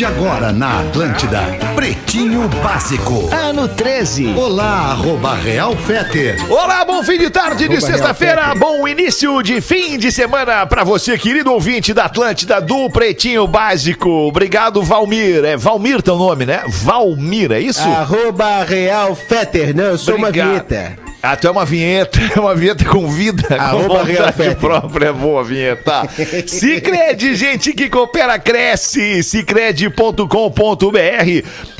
De agora na Atlântida, Pretinho Básico. Ano 13. Olá, arroba Real Feter. Olá, bom fim de tarde de Arroba sexta-feira, Real Feter. bom início de fim de semana pra você, querido ouvinte da Atlântida do Pretinho Básico. Obrigado, Valmir. É Valmir teu nome, né? Valmir, é isso? Arroba Real Fetter. Não, eu sou Obrigado. uma vinheta. Ah, tu é uma vinheta, é uma vinheta com vida, com Arroba Real vontade própria, é boa vinheta. Cicred, gente que coopera, cresce, cicred.com.br.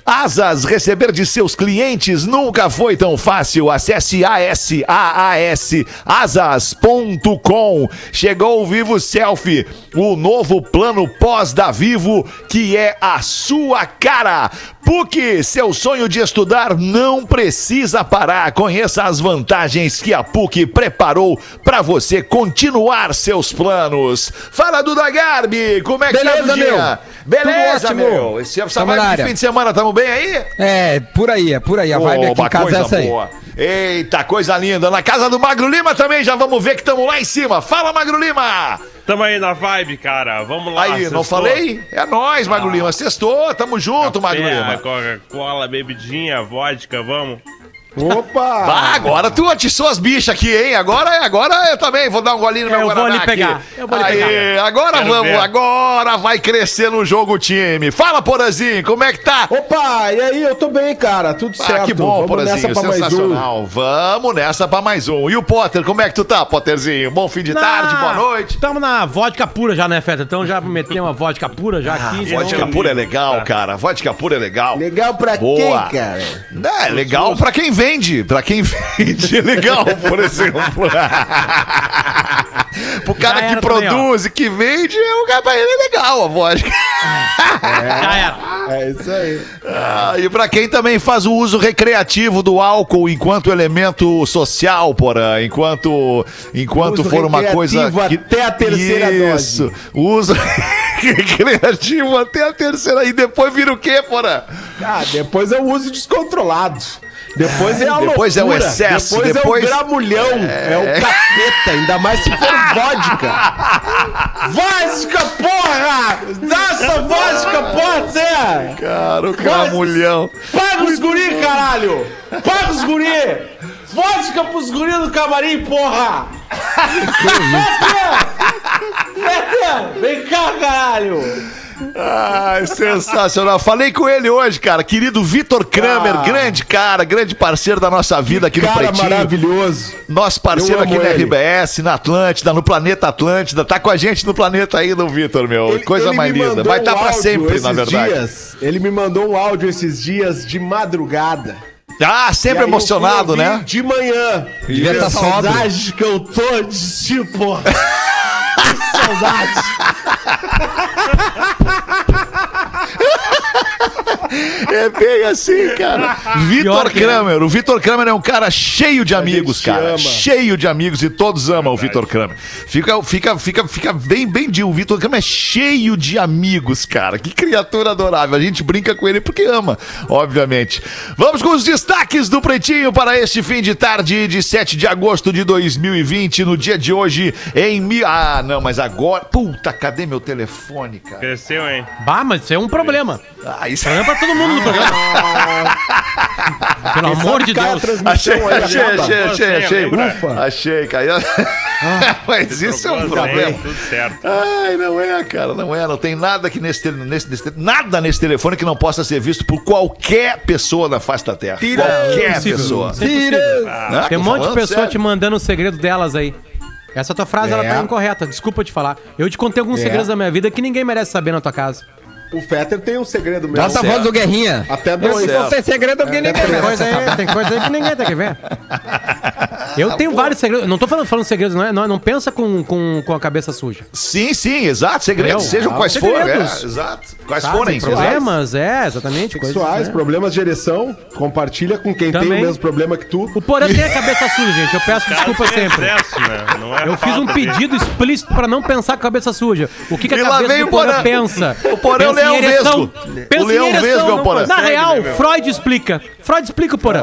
Asas, receber de seus clientes nunca foi tão fácil. Acesse ASAAS, asas.com. Chegou o Vivo Selfie, o novo plano pós da Vivo, que é a sua cara. PUC, seu sonho de estudar não precisa parar. Conheça as vantagens que a PUC preparou para você continuar seus planos. Fala, Duda Garbi, como é que Beleza, tá o dia? meu. Beleza, Tudo ótimo. meu. Esse, essa vibe de fim de semana, tamo bem aí? É, por aí, é por aí. A vibe aqui Oba, em casa é coisa essa aí. boa. Eita, coisa linda. Na casa do Magro Lima também, já vamos ver que estamos lá em cima. Fala, Magro Lima! Tamo aí na vibe, cara. Vamos lá. Aí, não falei? É nóis, Magro Lima. Sextou, tamo junto, Magro Café, Lima. Coca-Cola, bebidinha, vodka, vamos. Opa! Ah, agora tu atiçou as bichas aqui, hein? Agora, agora eu também vou dar um golinho no É, meu eu vou Guaraná ali pegar. Eu vou ali Aí, pegar. agora Quero vamos, ver. agora vai crescer no jogo o time. Fala, Porazinho, como é que tá? Opa, e aí, eu tô bem, cara. Tudo Ah, certo. que bom, Vamos nessa Porazinho, mais um. sensacional. Vamos nessa pra mais um. E o Potter, como é que tu tá, Potterzinho? Bom fim de tarde, boa noite. Tamo na vodka pura já, né, Feta? Então já metemos uma vodka pura já Ah, aqui. vodka pura é legal, cara. Vodka pura é legal. Legal pra Boa. quem, cara? É, legal pra quem vende. Pra quem vende é legal, por exemplo. Pro cara que produz e que vende, é um cara pra ele é legal a vodka. Já era. É isso aí. Ah, e pra quem também faz o uso recreativo do álcool enquanto elemento social, porra, enquanto enquanto Uso for uma coisa recreativo até a terceira Isso. dose. Uso recreativo até a terceira e depois vira o quê, porra? Ah, depois é o uso descontrolado. Depois é a Depois é o excesso, Depois, depois- é o gramulhão. É... o capeta. Ainda mais se for vodka. vodka, porra! Dá essa vodka, pode ser! Cara, o camulhão. Paga os guri, caralho! Paga os guri! Vodka pros guri do camarim, porra! Fetter! Fetter! Vem cá, caralho! Ai, sensacional. Falei com ele hoje, cara. Querido Vitor Kramer, Ah. grande cara, grande parceiro da nossa vida aqui no Cara Pretinho. maravilhoso. Nosso parceiro aqui na ele. RBS, na Atlântida, no Planeta Atlântida. Tá com a gente no planeta ainda, Vitor, meu. Ele- Coisa ele mais linda. Vai estar um pra áudio sempre, na esses verdade. dias. ele me mandou um áudio esses dias de madrugada. Ah, E sempre emocionado, né? De manhã. Devia Que tá sóbrio. saudade que eu tô de tipo. que saudade. É bem assim, cara. Vitor é. Kramer. O Vitor Kramer é um cara cheio de amigos, cara. ama. Cheio de amigos e todos amam o Vitor Kramer. Fica, fica, fica, fica bem, bem de. O Vitor Kramer é cheio de amigos, cara. Que criatura adorável. A gente brinca com ele porque ama, obviamente. Vamos com os destaques do Pretinho para este fim de tarde de 7 de agosto de 2020. No dia de hoje, em. Mi... Ah, não, mas agora. Puta, cadê meu telefone, cara? Cresceu, hein? Bah, mas isso é um problema. Ah, isso Problema pra todo mundo no programa. Pelo amor de Deus. Achei, achei, acaba. achei, achei, achei. Ufa. Achei, caiu. Mas isso é um problema. Tudo certo. Ai, não é, cara, não é. Não tem nada que nesse, nesse, nesse- nada nesse telefone que não possa ser visto por qualquer pessoa da face da Terra. qualquer Impossível. pessoa. É impossível. Ah, Tem um monte de pessoa sério. te mandando o segredo delas aí. Essa tua frase, ela É. tá incorreta. Desculpa te falar. Eu te contei alguns É. segredos da minha vida que ninguém merece saber na tua casa. O Fetter tem um segredo meu. Bota a voz do Guerrinha. Até dois. não tem segredo que ninguém Tem coisa, aí, tem coisa aí que ninguém tem que ver. Eu tenho vários segredos. Não tô falando, falando segredos, não, é, não, não pensa com, com, com a cabeça suja. Sim, sim, exato. Segredos, sejam Ah, quais forem. É, exato. Quais Sabe, forem? Problemas, é, exatamente. coisas, Sexuais, né? problemas de ereção, compartilha com quem tem Também. o mesmo problema que tu. O Porã tem a cabeça suja, gente. Eu peço desculpa tem sempre. excesso, né? Não é Eu fiz um dele. pedido explícito pra não pensar com a cabeça suja. O que, que a cabeça do o Porã Porã. pensa? O Porã é o Leão ereção. Vesgo. Pensa O Leão em ereção, Vesgo é o Porã. Na real, né? Freud explica. Freud explica o Porã.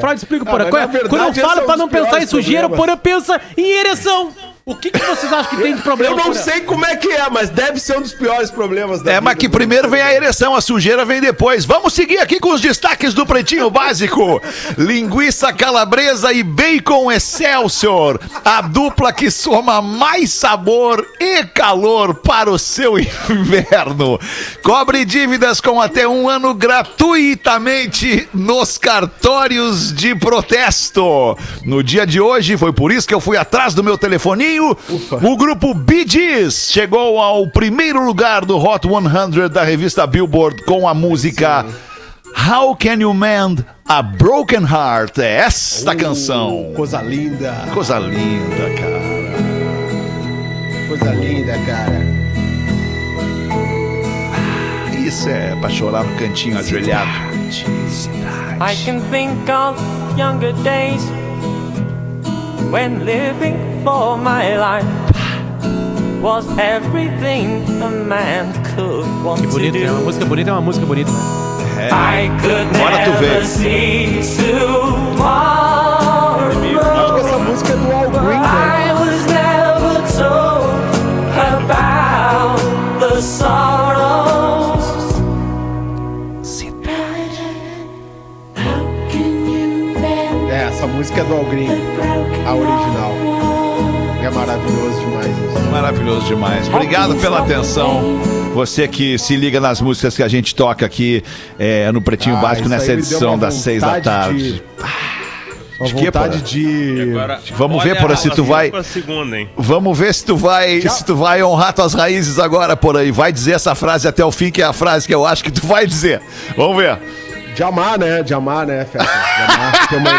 Freud explica o Ah, Porã. Quando, na verdade, quando eu falo é pra não pensar em sujeira, o. Porã pensa em ereção. O que, que vocês acham que tem de problema? Eu não sei como é que é, mas deve ser um dos piores problemas da É, mas vida que do- primeiro vem a ereção, a sujeira vem depois. Vamos seguir aqui com os destaques do Pretinho Básico. Linguiça calabresa e bacon excelsior. A dupla que soma mais sabor e calor para o seu inverno. Cobre dívidas com até um ano gratuitamente nos cartórios de protesto. No dia de hoje, foi por isso que eu fui atrás do meu telefoninho. O grupo Bee Gees chegou ao primeiro lugar do Hot 100 da revista Billboard com a música How Can You Mend a Broken Heart? É esta canção. Coisa linda, Coisa linda, cara. coisa linda, cara. Isso é pra chorar no cantinho ajoelhado. I can think of younger days when living for my life was everything a man could want Que to bonito, é uma do. música bonita, é uma música bonita. I could Agora tu vê. never see tomorrow. Acho que essa música é do Al Green, né? Essa música é do Al Green, a original. É maravilhoso demais isso. Maravilhoso demais. Obrigado pela atenção. Você que se liga nas músicas que a gente toca aqui é, no Pretinho Ah, Básico nessa edição das seis da tarde. de- Uma De vontade de... Agora, Vamos olha ver, Porã, se a tu vai- segunda, hein? Vamos ver se tu vai, se tu vai honrar tuas raízes agora por aí. Vai dizer essa frase até o fim, que é a frase que eu acho que tu vai dizer. Vamos ver. De amar, né? De amar, né, Feta? De amar, ter uma.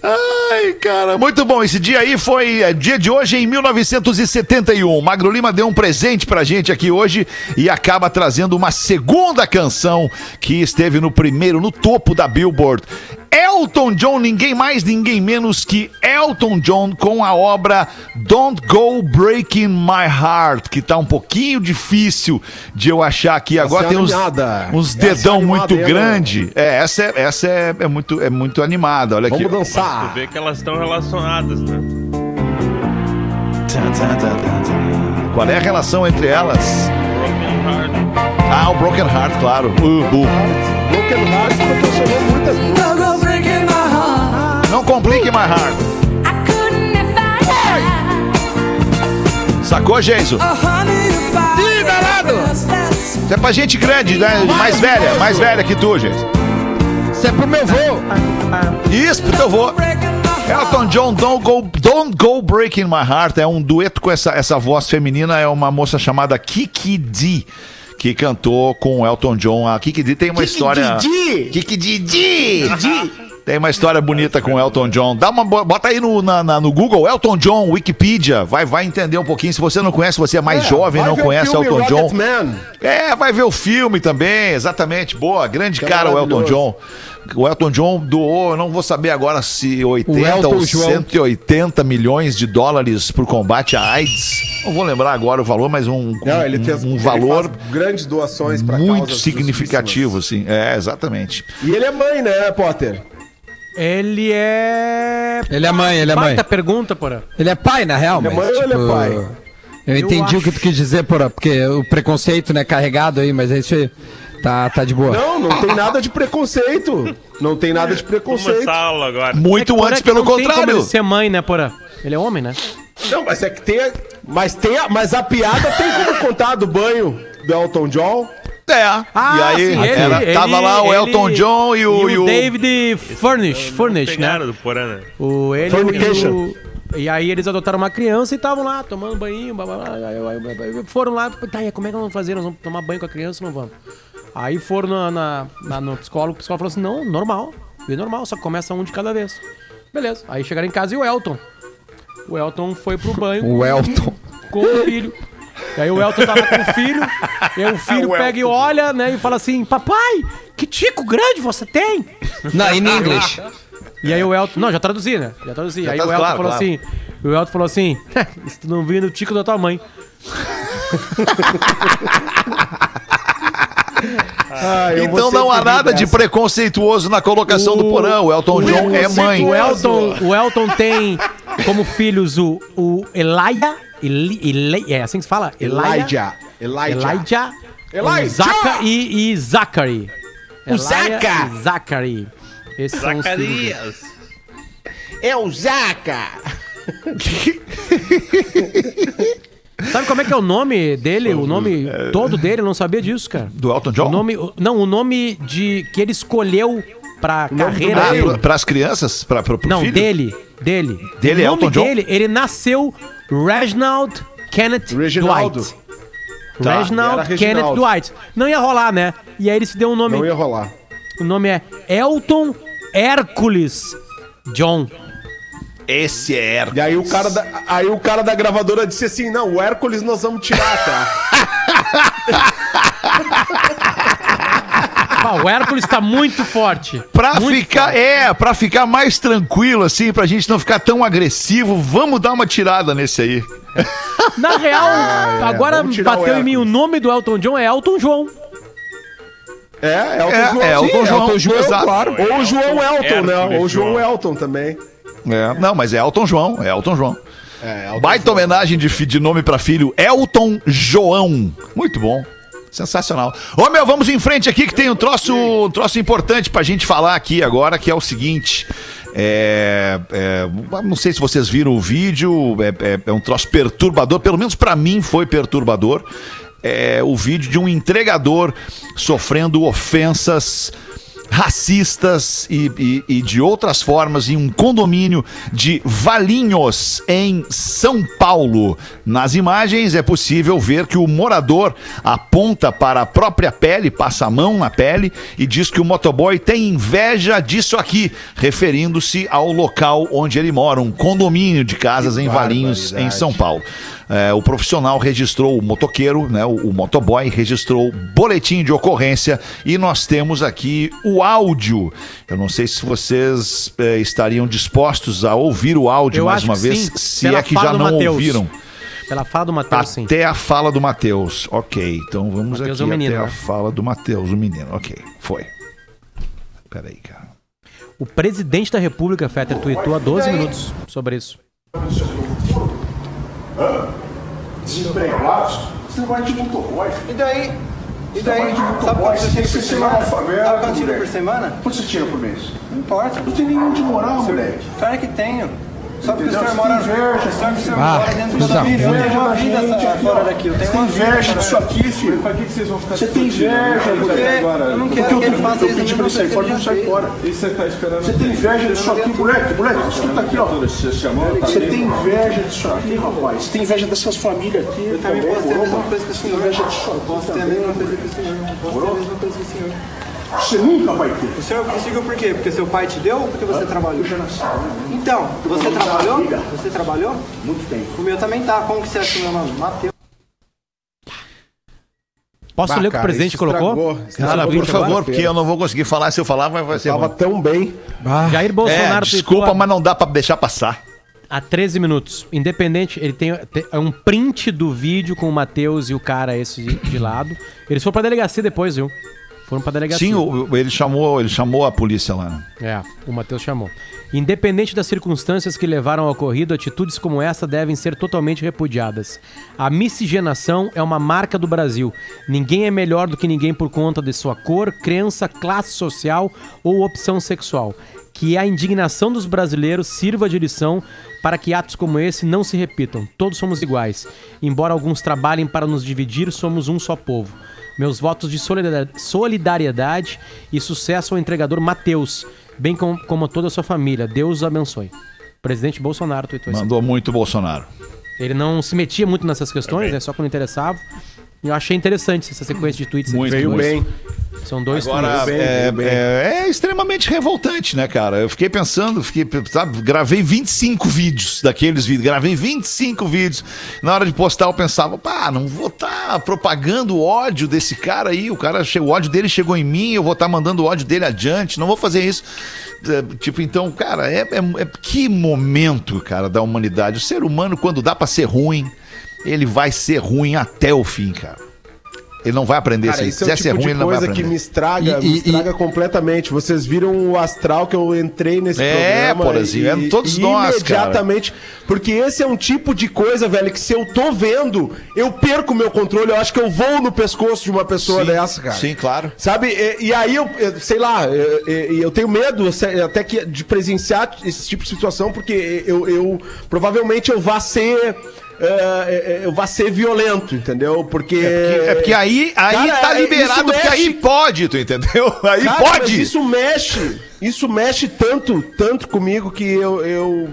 Ai, cara, muito bom. Esse dia aí foi é, dia de hoje em 1971. Magro Lima deu um presente pra gente aqui hoje e acaba trazendo uma segunda canção que esteve no primeiro, no topo da Billboard. Elton John, ninguém mais, ninguém menos que Elton John com a obra Don't Go Breaking My Heart, que tá um pouquinho difícil de eu achar aqui. Agora Essa é tem uns, uns Essa é dedão animada, muito grande. É, essa é, essa é, é muito, é muito animada. Olha aqui. Vamos Tu dançar. vê que elas estão relacionadas, né? Qual é a relação entre elas? Broken Heart. Ah, o Broken Heart, claro. Uh, uh. Broken Heart proporcionou muitas músicas. Complique my heart. Sacou, Geiso? Ih, danado! Isso é pra gente grande, né? Mais velha, mais velha que tu, Geiso. Isso é pro meu vô. Isso, pro teu vô. Elton John, Don't Go, Don't Go Breaking My Heart. É um dueto com essa, essa voz feminina. É uma moça chamada Kiki D. Que cantou com o Elton John. A Kiki D tem uma história. Kiki Didi! Tem uma história bonita com Elton John. Dá uma, bo- bota aí no, na- na- no Google, Elton John, Wikipedia. Vai, vai entender um pouquinho. Se você não conhece, você é mais jovem, Vai não conhece Elton John. Rocketman. É, vai ver o filme também, exatamente. Boa, grande Que cara o Elton John. O Elton John doou, eu não vou saber agora se 80 Elton ou João. 180 milhões de dólares pro combate à AIDS. Não vou lembrar agora o valor, mas um, Não, ele um- fez um ele valor grandes doações para muito significativo, assim. É, exatamente. E ele é mãe, né, Potter? Ele é. Ele é mãe, ele é mãe. Baita pergunta, porra. Ele é pai, na real, Ele é mas, mãe ou ele é tipo, pai? Eu entendi o que tu quis dizer, porra, porque o preconceito, né, carregado aí, mas é isso aí. Tá, tá de boa. Não, não tem nada de preconceito. Não tem nada de preconceito. Começar a aula agora. Muito É antes, pelo não tem como contrário. ele ser mãe, né, porra? Ele é homem, né? Não, mas é que tem. a- Mas tem. a- Mas a piada tem como contar do banho do Elton John. É. Ah, e aí, sim, ele- era- ele- tava lá o ele- Elton John e o. E o David Furnish, Furnish, né? Do Porã, né? O, ele Fornication. e o... E aí eles adotaram uma criança e estavam lá tomando banho, blá, blá, blá, foram lá, tá, e como é que nós vamos fazer? Nós vamos tomar banho com a criança ou não vamos? Aí foram na, na- na- no psicólogo, o psicólogo falou assim, não, normal, bem normal, só começa um de cada vez. Beleza, aí chegaram em casa e o Elton. O Elton foi pro banho O Elton. com o filho. E aí o Elton tava com o filho, e aí o filho pega e olha, né, e fala assim, papai, que tico grande você tem? Não, in English. E aí o Elton, não, já traduzi, né, já traduzi. aí tá- o Elton claro, falou claro. assim, o Elton falou assim, se tu não vir no tico da tua mãe. Ah, Então não há nada de preconceituoso na colocação do porão. O Elton John é mãe. O Elton, o Elton tem como filhos o, o Elijah, Eli, Eli- é assim que se fala? Elijah. Elijah. Elijah, Elijah! o Zaca e, e Zachary. O Zaca! e Zachary. Esses são os. Zacarias. É o Zaca. Sabe como é que é o nome dele? O nome todo dele? Eu não sabia disso, cara. Do Elton John? O nome, o- não, o nome de que ele escolheu pra carreira Ah, dele. para as crianças? Para o Não, filho? dele, dele. Dele, o nome Elton John? dele, ele nasceu Reginald Kenneth Reginaldo. Dwight. Tá. Reginald Kenneth Reginaldo. Dwight. Não ia rolar, né? E aí ele se deu um nome. Não ia rolar. O nome é Elton Hércules John. Esse é Hércules. E aí o, cara da, aí o cara da gravadora disse assim: não, o Hércules nós vamos tirar, tá? Ah, o Hércules tá muito forte. Pra Muito ficar, forte. é, pra ficar mais tranquilo, assim, pra gente não ficar tão agressivo, vamos dar uma tirada nesse aí. Na real, agora vamos tirar o bateu em mim o nome do Elton John é Elton João. É, Elton É, João. é, Sim, Elton João, João, exato. claro. Ou o João Elton, né? Ou o João João. Elton também. É, não, mas é Elton João, é Elton João. É, Elton Baita homenagem de, de nome pra filho, Elton João. Muito bom. Sensacional. Ô meu, vamos em frente aqui que tem um troço, um troço importante pra gente falar aqui agora, que é o seguinte. É, é, não sei se vocês viram o vídeo, é, é- é um troço perturbador, pelo menos pra mim foi perturbador. É o vídeo de um entregador sofrendo ofensas racistas e, e- e de outras formas em um condomínio de Valinhos, em São Paulo. Nas imagens é possível ver que o morador aponta para a própria pele, passa a mão na pele e diz que o motoboy tem inveja disso aqui, referindo-se ao local onde ele mora, um condomínio de casas em Valinhos, em São Paulo. É, o profissional registrou o motoqueiro, né, o, o motoboy registrou boletim de ocorrência e nós temos aqui o áudio. Eu não sei se vocês é, estariam dispostos a ouvir o áudio Eu mais uma vez, sim, se pela é que já não Mateus. ouviram. Pela fala do Matheus, sim. Até a fala do Matheus. Ok, então vamos Mateus aqui é o menino, até a né? fala do Matheus, o menino. Ok, foi. Peraí, cara. O presidente da República, Fetter, tweetou há 12 minutos sobre isso. desempregados, você vai de motoboy. E daí? E daí? Vai de Sabe motoboy, quanto você tira por semana? analfabeto, Sabe quanto tira por semana? Quanto você tira por mês? Não importa. Não tem nenhum de moral, moleque. Claro que tenho. Só porque o senhor Você mora... inveja, Só que o senhor Ah, mora dentro coisa da vida. Eu tenho uma vida gente essa- aqui, fora daqui. Eu tenho uma inveja disso aqui, filho. Pra que vocês vão ficar Você tem inveja, moleque. eu não quero Porque que ele faça eu isso pedi na pra minha ele sair fora, não sai fora. E você tá esperando Você tem inveja disso aqui, moleque? Moleque, escuta aqui, ó. Você chamou? Tá Você tem inveja disso aqui, rapaz. Você tem inveja dessas famílias aqui. Eu também posso ter a mesma coisa que o senhor. inveja disso aqui Posso ter a mesma coisa que o senhor. Posso ter a mesma coisa que o senhor. Você nunca vai ter. O senhor conseguiu por quê? Porque seu pai te deu ou porque você trabalhou? Eu já nasci. Então, você trabalhou? Você trabalhou? Muito tempo. O meu também tá. Como que você acha o meu nome? Matheus. Posso Bah, ler o que o presidente colocou? Cara, por favor, agora. porque eu não vou conseguir falar. Se eu falar, vai, vai ser Tava tão bem. Jair Bolsonaro É, desculpa, mas não dá pra deixar passar. há 13 minutos. Independente, ele tem, tem é um print do vídeo com o Matheus e o cara esse de, de lado. Eles foram pra delegacia depois, viu? Foram pra delegacia. Sim, o- ele chamou, ele chamou a polícia lá. né? É, o Matheus chamou. Independente das circunstâncias que levaram ao ocorrido, atitudes como essa devem ser totalmente repudiadas. A miscigenação é uma marca do Brasil. Ninguém é melhor do que ninguém por conta de sua cor, crença, classe social ou opção sexual. Que a indignação dos brasileiros sirva de lição para que atos como esse não se repitam. Todos somos iguais. Embora alguns trabalhem para nos dividir, somos um só povo. Meus votos de solidar- solidariedade e sucesso ao entregador Matheus, bem com- como a toda a sua família. Deus abençoe. Presidente Bolsonaro tweetou. Mandou muito Bolsonaro. Ele não se metia muito nessas questões, é só quando interessava. E eu achei interessante essa sequência de tweets. Muito Veio bem. São dois Agora, tweets. é, é- é extremamente revoltante, né, cara? Eu fiquei pensando, fiquei, sabe, gravei 25 vídeos daqueles vídeos, gravei 25 vídeos. Na hora de postar, eu pensava, pá, não vou estar propagando o ódio desse cara aí. O cara, o ódio dele chegou em mim, eu vou estar mandando o ódio dele adiante. Não vou fazer isso. É, Tipo, então, cara, é, é- é- que momento, cara, da humanidade. O ser humano, quando dá pra ser ruim, ele vai ser ruim até o fim, cara. Ele não vai aprender Cara, isso. Se é o quiser ser tipo ruim, ele não vai coisa aprender. que me estraga, E- me e- estraga completamente. Vocês viram o astral que eu entrei nesse É, programa. Porazinho, é todos nós, Imediatamente. Porque esse é um tipo de coisa, velho, que se eu tô vendo, eu perco o meu controle. Eu acho que eu vou no pescoço de uma pessoa Sim, dessa, cara. sim, claro. Sabe? E, e aí eu, eu- sei lá, eu, eu- tenho medo se- até que de presenciar esse tipo de situação, porque eu, eu- provavelmente eu vá ser. Eh, eu vá ser violento, entendeu? Porque. É porque aí, aí Cara, tá é- liberado, porque aí mexe- pode, tu entendeu? Aí Cara, mas pode. isso mexe. Isso mexe tanto, tanto comigo que eu. eu...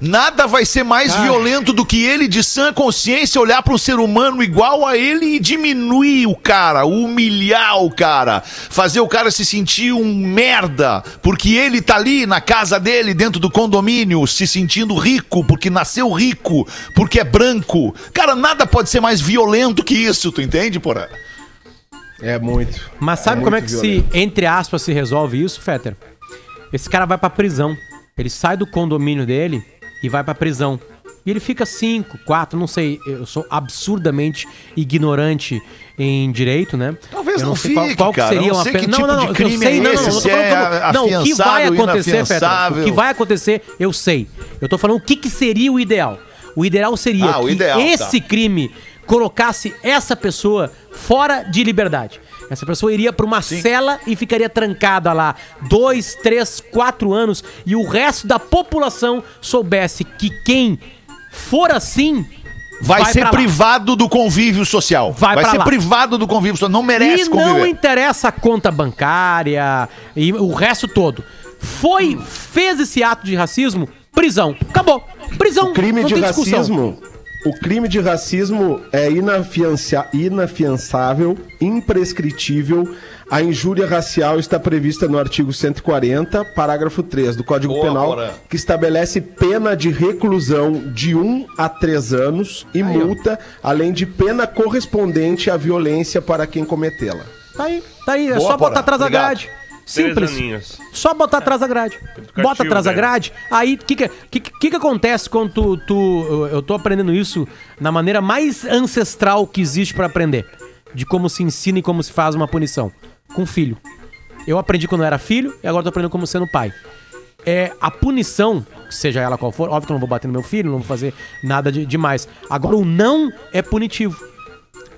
Nada vai ser mais Ah. violento do que ele, de sã consciência, olhar para um ser humano igual a ele e diminuir o cara, humilhar o cara, fazer o cara se sentir um merda, porque ele tá ali na casa dele, dentro do condomínio, se sentindo rico, porque nasceu rico, porque é branco. Cara, nada pode ser mais violento que isso, tu entende, porra? É muito. Mas sabe É como é que violento. se, entre aspas, se resolve isso, Fetter? Esse cara vai pra prisão. Ele sai do condomínio dele e vai pra prisão. E ele fica cinco, quatro, não sei. Eu sou absurdamente ignorante em direito, né? Talvez eu não sei qual, fique, qual que cara. Seria não uma sei pena. Não, tipo não, não, eu crime sei, é não, não, esse, não, falando é como- Não, o que vai acontecer, Fetter? O que vai acontecer, eu sei. Eu tô falando o que, que seria o ideal. O ideal seria Ah, o que ideal, tá. esse crime colocasse essa pessoa fora de liberdade. Essa pessoa iria para uma cela e ficaria trancada lá dois, três, quatro anos e o resto da população soubesse que quem for assim Vai, ser pra lá. privado do convívio social. Vai Vai ser lá. privado do convívio social. Não merece e não conviver. interessa a conta bancária e o resto todo. Foi, fez esse ato de racismo, prisão. Acabou. Prisão. O crime não de tem discussão. racismo. O crime de racismo é inafiancia- inafiançável, imprescritível. A injúria racial está prevista no artigo 140, parágrafo 3 do Código Boa, Penal, que estabelece pena de reclusão de 1 a 3 anos e multa, além de pena correspondente à violência para quem cometê-la. Tá aí, tá aí. É Boa, só botar Porã. atrás da grade. Simples. Só botar atrás da grade. Educativo, Bota atrás da né? grade. Aí, o que que, que, que que acontece quando tu, tu- eu- tô aprendendo isso na maneira mais ancestral que existe pra aprender. De como se ensina e como se faz uma punição. Com filho. Eu aprendi quando eu era filho e agora tô aprendendo como sendo pai. É, a punição, seja ela qual for, óbvio que eu não vou bater no meu filho, não vou fazer nada de, demais. Agora, o não é punitivo.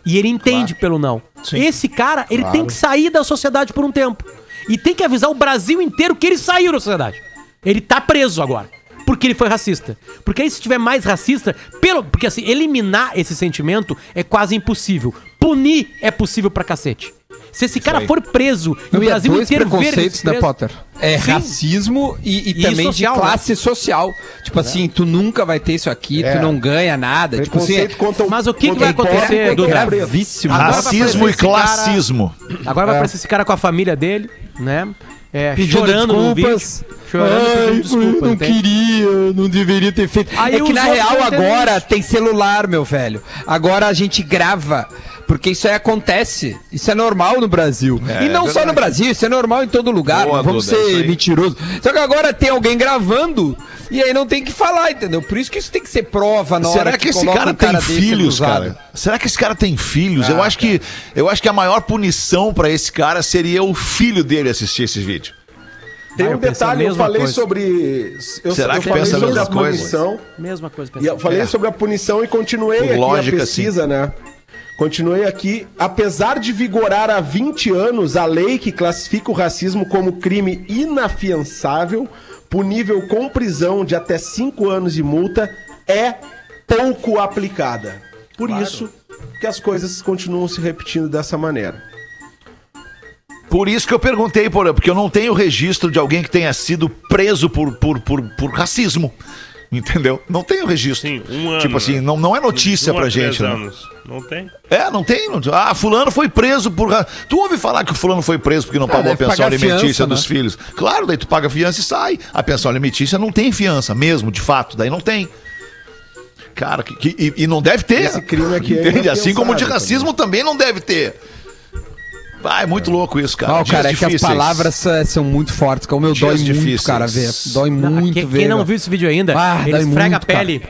E ele entende pelo não. Esse cara, ele tem que sair da sociedade por um tempo. E tem que avisar o Brasil inteiro que ele saiu da sociedade. Ele tá preso agora. Porque ele foi racista. Porque aí, se tiver mais racista, pelo. Porque assim, eliminar esse sentimento é quase impossível. Punir é possível pra cacete. Se esse cara for preso e o Brasil dois inteiro ver ele preconceitos, né, preso- Potter? É Sim. racismo e, e E também social, de né? classe social. Tipo assim, tu nunca vai ter isso aqui, É. tu não ganha nada. Tipo assim, Preconceito contra o- Mas o que, que vai acontecer, contra o Duda? preto. gravíssimo. Racismo e cara- classismo. Agora vai aparecer esse cara com a família dele, né? É, Pedindo chorando no vídeo. desculpas. Chorando Ai, pedindo desculpa. não entende? queria, não deveria ter feito. Aí é que na real agora tem celular, meu velho. Agora a gente grava. Porque isso aí acontece. Isso é normal no Brasil. É, e não é só no. Brasil, isso é normal em todo lugar. Boa, vamos Duda, é ser mentirosos. Só que agora tem alguém gravando e aí não tem que falar, entendeu? Por isso que isso tem que ser prova na hora Será que esse cara um tem desse filhos, cara? Será que esse cara tem filhos? Ah, eu acho que eu acho que a maior punição pra esse cara seria o filho dele assistir esse vídeo. Tem Ah, um detalhe, eu falei coisa. sobre. Eu, Será eu que falei pensa sobre a coisa? punição. Mesma coisa. E eu falei É. sobre a punição e continuei Por aqui lógica, a pesquisa, né? Continuei aqui. Apesar de vigorar há 20 anos a lei que classifica o racismo como crime inafiançável, punível com prisão de até 5 anos e multa, é pouco aplicada. Por isso que as coisas continuam se repetindo dessa maneira. Por isso que eu perguntei, porque eu não tenho registro de alguém que tenha sido preso por, por, por, por racismo. Entendeu? Não tem o registro. Sim, um ano. Tipo assim, né? não, não é notícia Um pra gente. Né? anos. Não tem? É, não tem. Ah, fulano foi preso por. Tu ouve falar que o fulano foi preso porque não pagou a pensão alimentícia fiança, dos né? filhos. Claro, daí tu paga a fiança e sai. A pensão alimentícia não tem fiança mesmo, de fato. Daí não tem. Cara, que, que- e, e não deve ter. Esse crime aqui é Entende? Assim como de racismo também não deve ter. Ah, é muito louco isso, cara. Não, Dias cara, é que as difíceis. palavres são, muito fortes. Como eu Dias dói muito, difíceis. cara, ver. Dói Não, muito quem, ver. quem não meu. viu esse vídeo ainda, Ah, ele esfrega muito, a pele.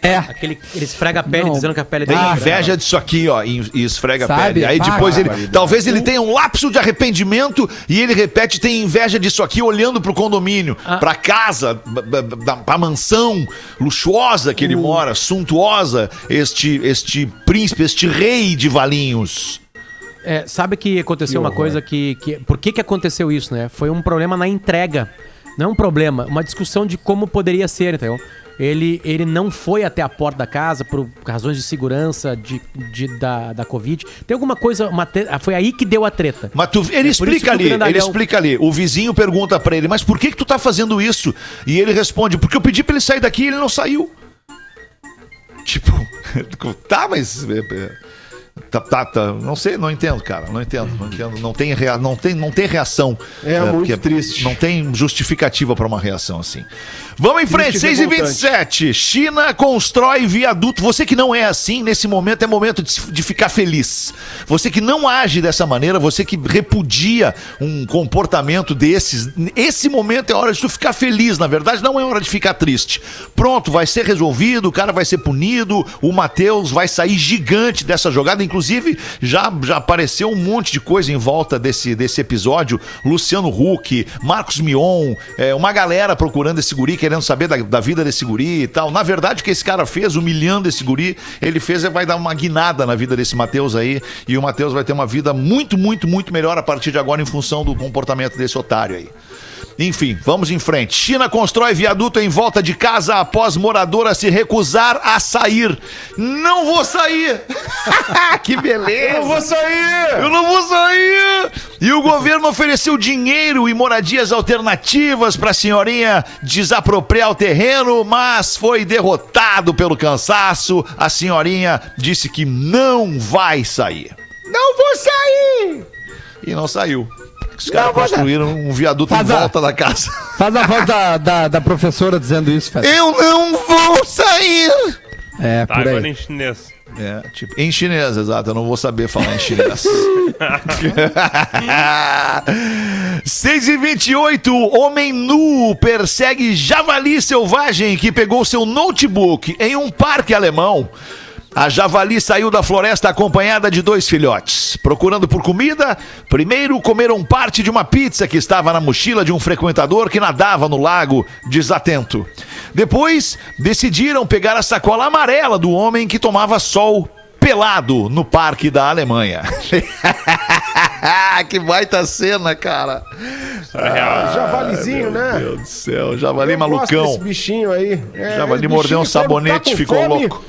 É. Aquele, ele esfrega a pele Não. dizendo que a pele Tem dele é inveja disso aqui, ó, e, e esfrega a Sabe? pele. Aí Ah, depois ele. barbaridade. Talvez ele tenha um lapso de arrependimento e ele repete, tem inveja disso aqui, olhando pro condomínio, Ah. pra casa, pra mansão luxuosa que ele mora, suntuosa, este, este príncipe, este rei de Valinhos. É, sabe que aconteceu uma coisa que, que. Por que, que aconteceu isso, né? Foi um problema na entrega. Não é um problema, uma discussão de como poderia ser, entendeu? Ele, ele não foi até a porta da casa por razões de segurança de, de- da, da Covid. Tem alguma coisa. Ah, Foi aí que deu a treta. Mas tu, ele É explica que ali, ele grandalhão- explica ali. O vizinho pergunta pra ele, mas por que que tu tá fazendo isso? E ele responde, porque eu pedi pra ele sair daqui e ele não saiu. Tipo, tá, mas... é, é, Tá, tá, tá, não sei, não entendo, cara, não entendo, não entendo, não tem, rea, não tem, não tem reação. É muito porque triste. Não tem justificativa pra uma reação assim. Vamos em frente, Triste e 6 e 27 China constrói viaduto. Você que não é assim, nesse momento é momento de, de ficar feliz. Você que não age dessa maneira, você que repudia um comportamento desses, esse momento é hora de tu ficar feliz, na verdade, não é hora de ficar triste. Pronto, vai ser resolvido, o cara vai ser punido, o Matheus vai sair gigante dessa jogada. Inclusive, já, já apareceu um monte de coisa em volta desse, desse episódio. Luciano Huck, Marcos Mion, é, uma galera procurando esse guri, querendo saber da, da vida desse guri e tal. Na verdade, o que esse cara fez, humilhando esse guri, ele fez vai dar uma guinada na vida desse Matheus aí. E o Matheus vai ter uma vida muito, muito, muito melhor a partir de agora em função do comportamento desse otário aí. Enfim, vamos em frente. China constrói viaduto em volta de casa após moradora se recusar a sair. Não vou sair! que beleza! Eu vou sair! Eu não vou sair! E o governo ofereceu dinheiro e moradias alternativas para a senhorinha desapropriar o terreno, mas foi derrotado pelo cansaço. A senhorinha disse que não vai sair. Não vou sair! E não saiu. Os caras construíram um viaduto Faz em a- volta da casa. Faz a voz da, da, da professora dizendo isso, Fred. Eu não vou sair! É, Tá, por agora aí. em chinês. É, tipo, em chinês, exato. Eu não vou saber falar em chinês. 6 e 28 homem nu persegue javali selvagem que pegou seu notebook em um parque alemão. A javali saiu da floresta acompanhada de dois filhotes. Procurando por comida, primeiro comeram parte de uma pizza que estava na mochila de um frequentador que nadava no lago, desatento. Depois, decidiram pegar a sacola amarela do homem que tomava sol pelado no parque da Alemanha. que baita cena, cara. Ah, javalizinho, né? Meu Deus do céu, javali Eu gosto malucão. desse bichinho aí. É, Javali esse mordeu um quando sabonete, tá ficou fome, louco.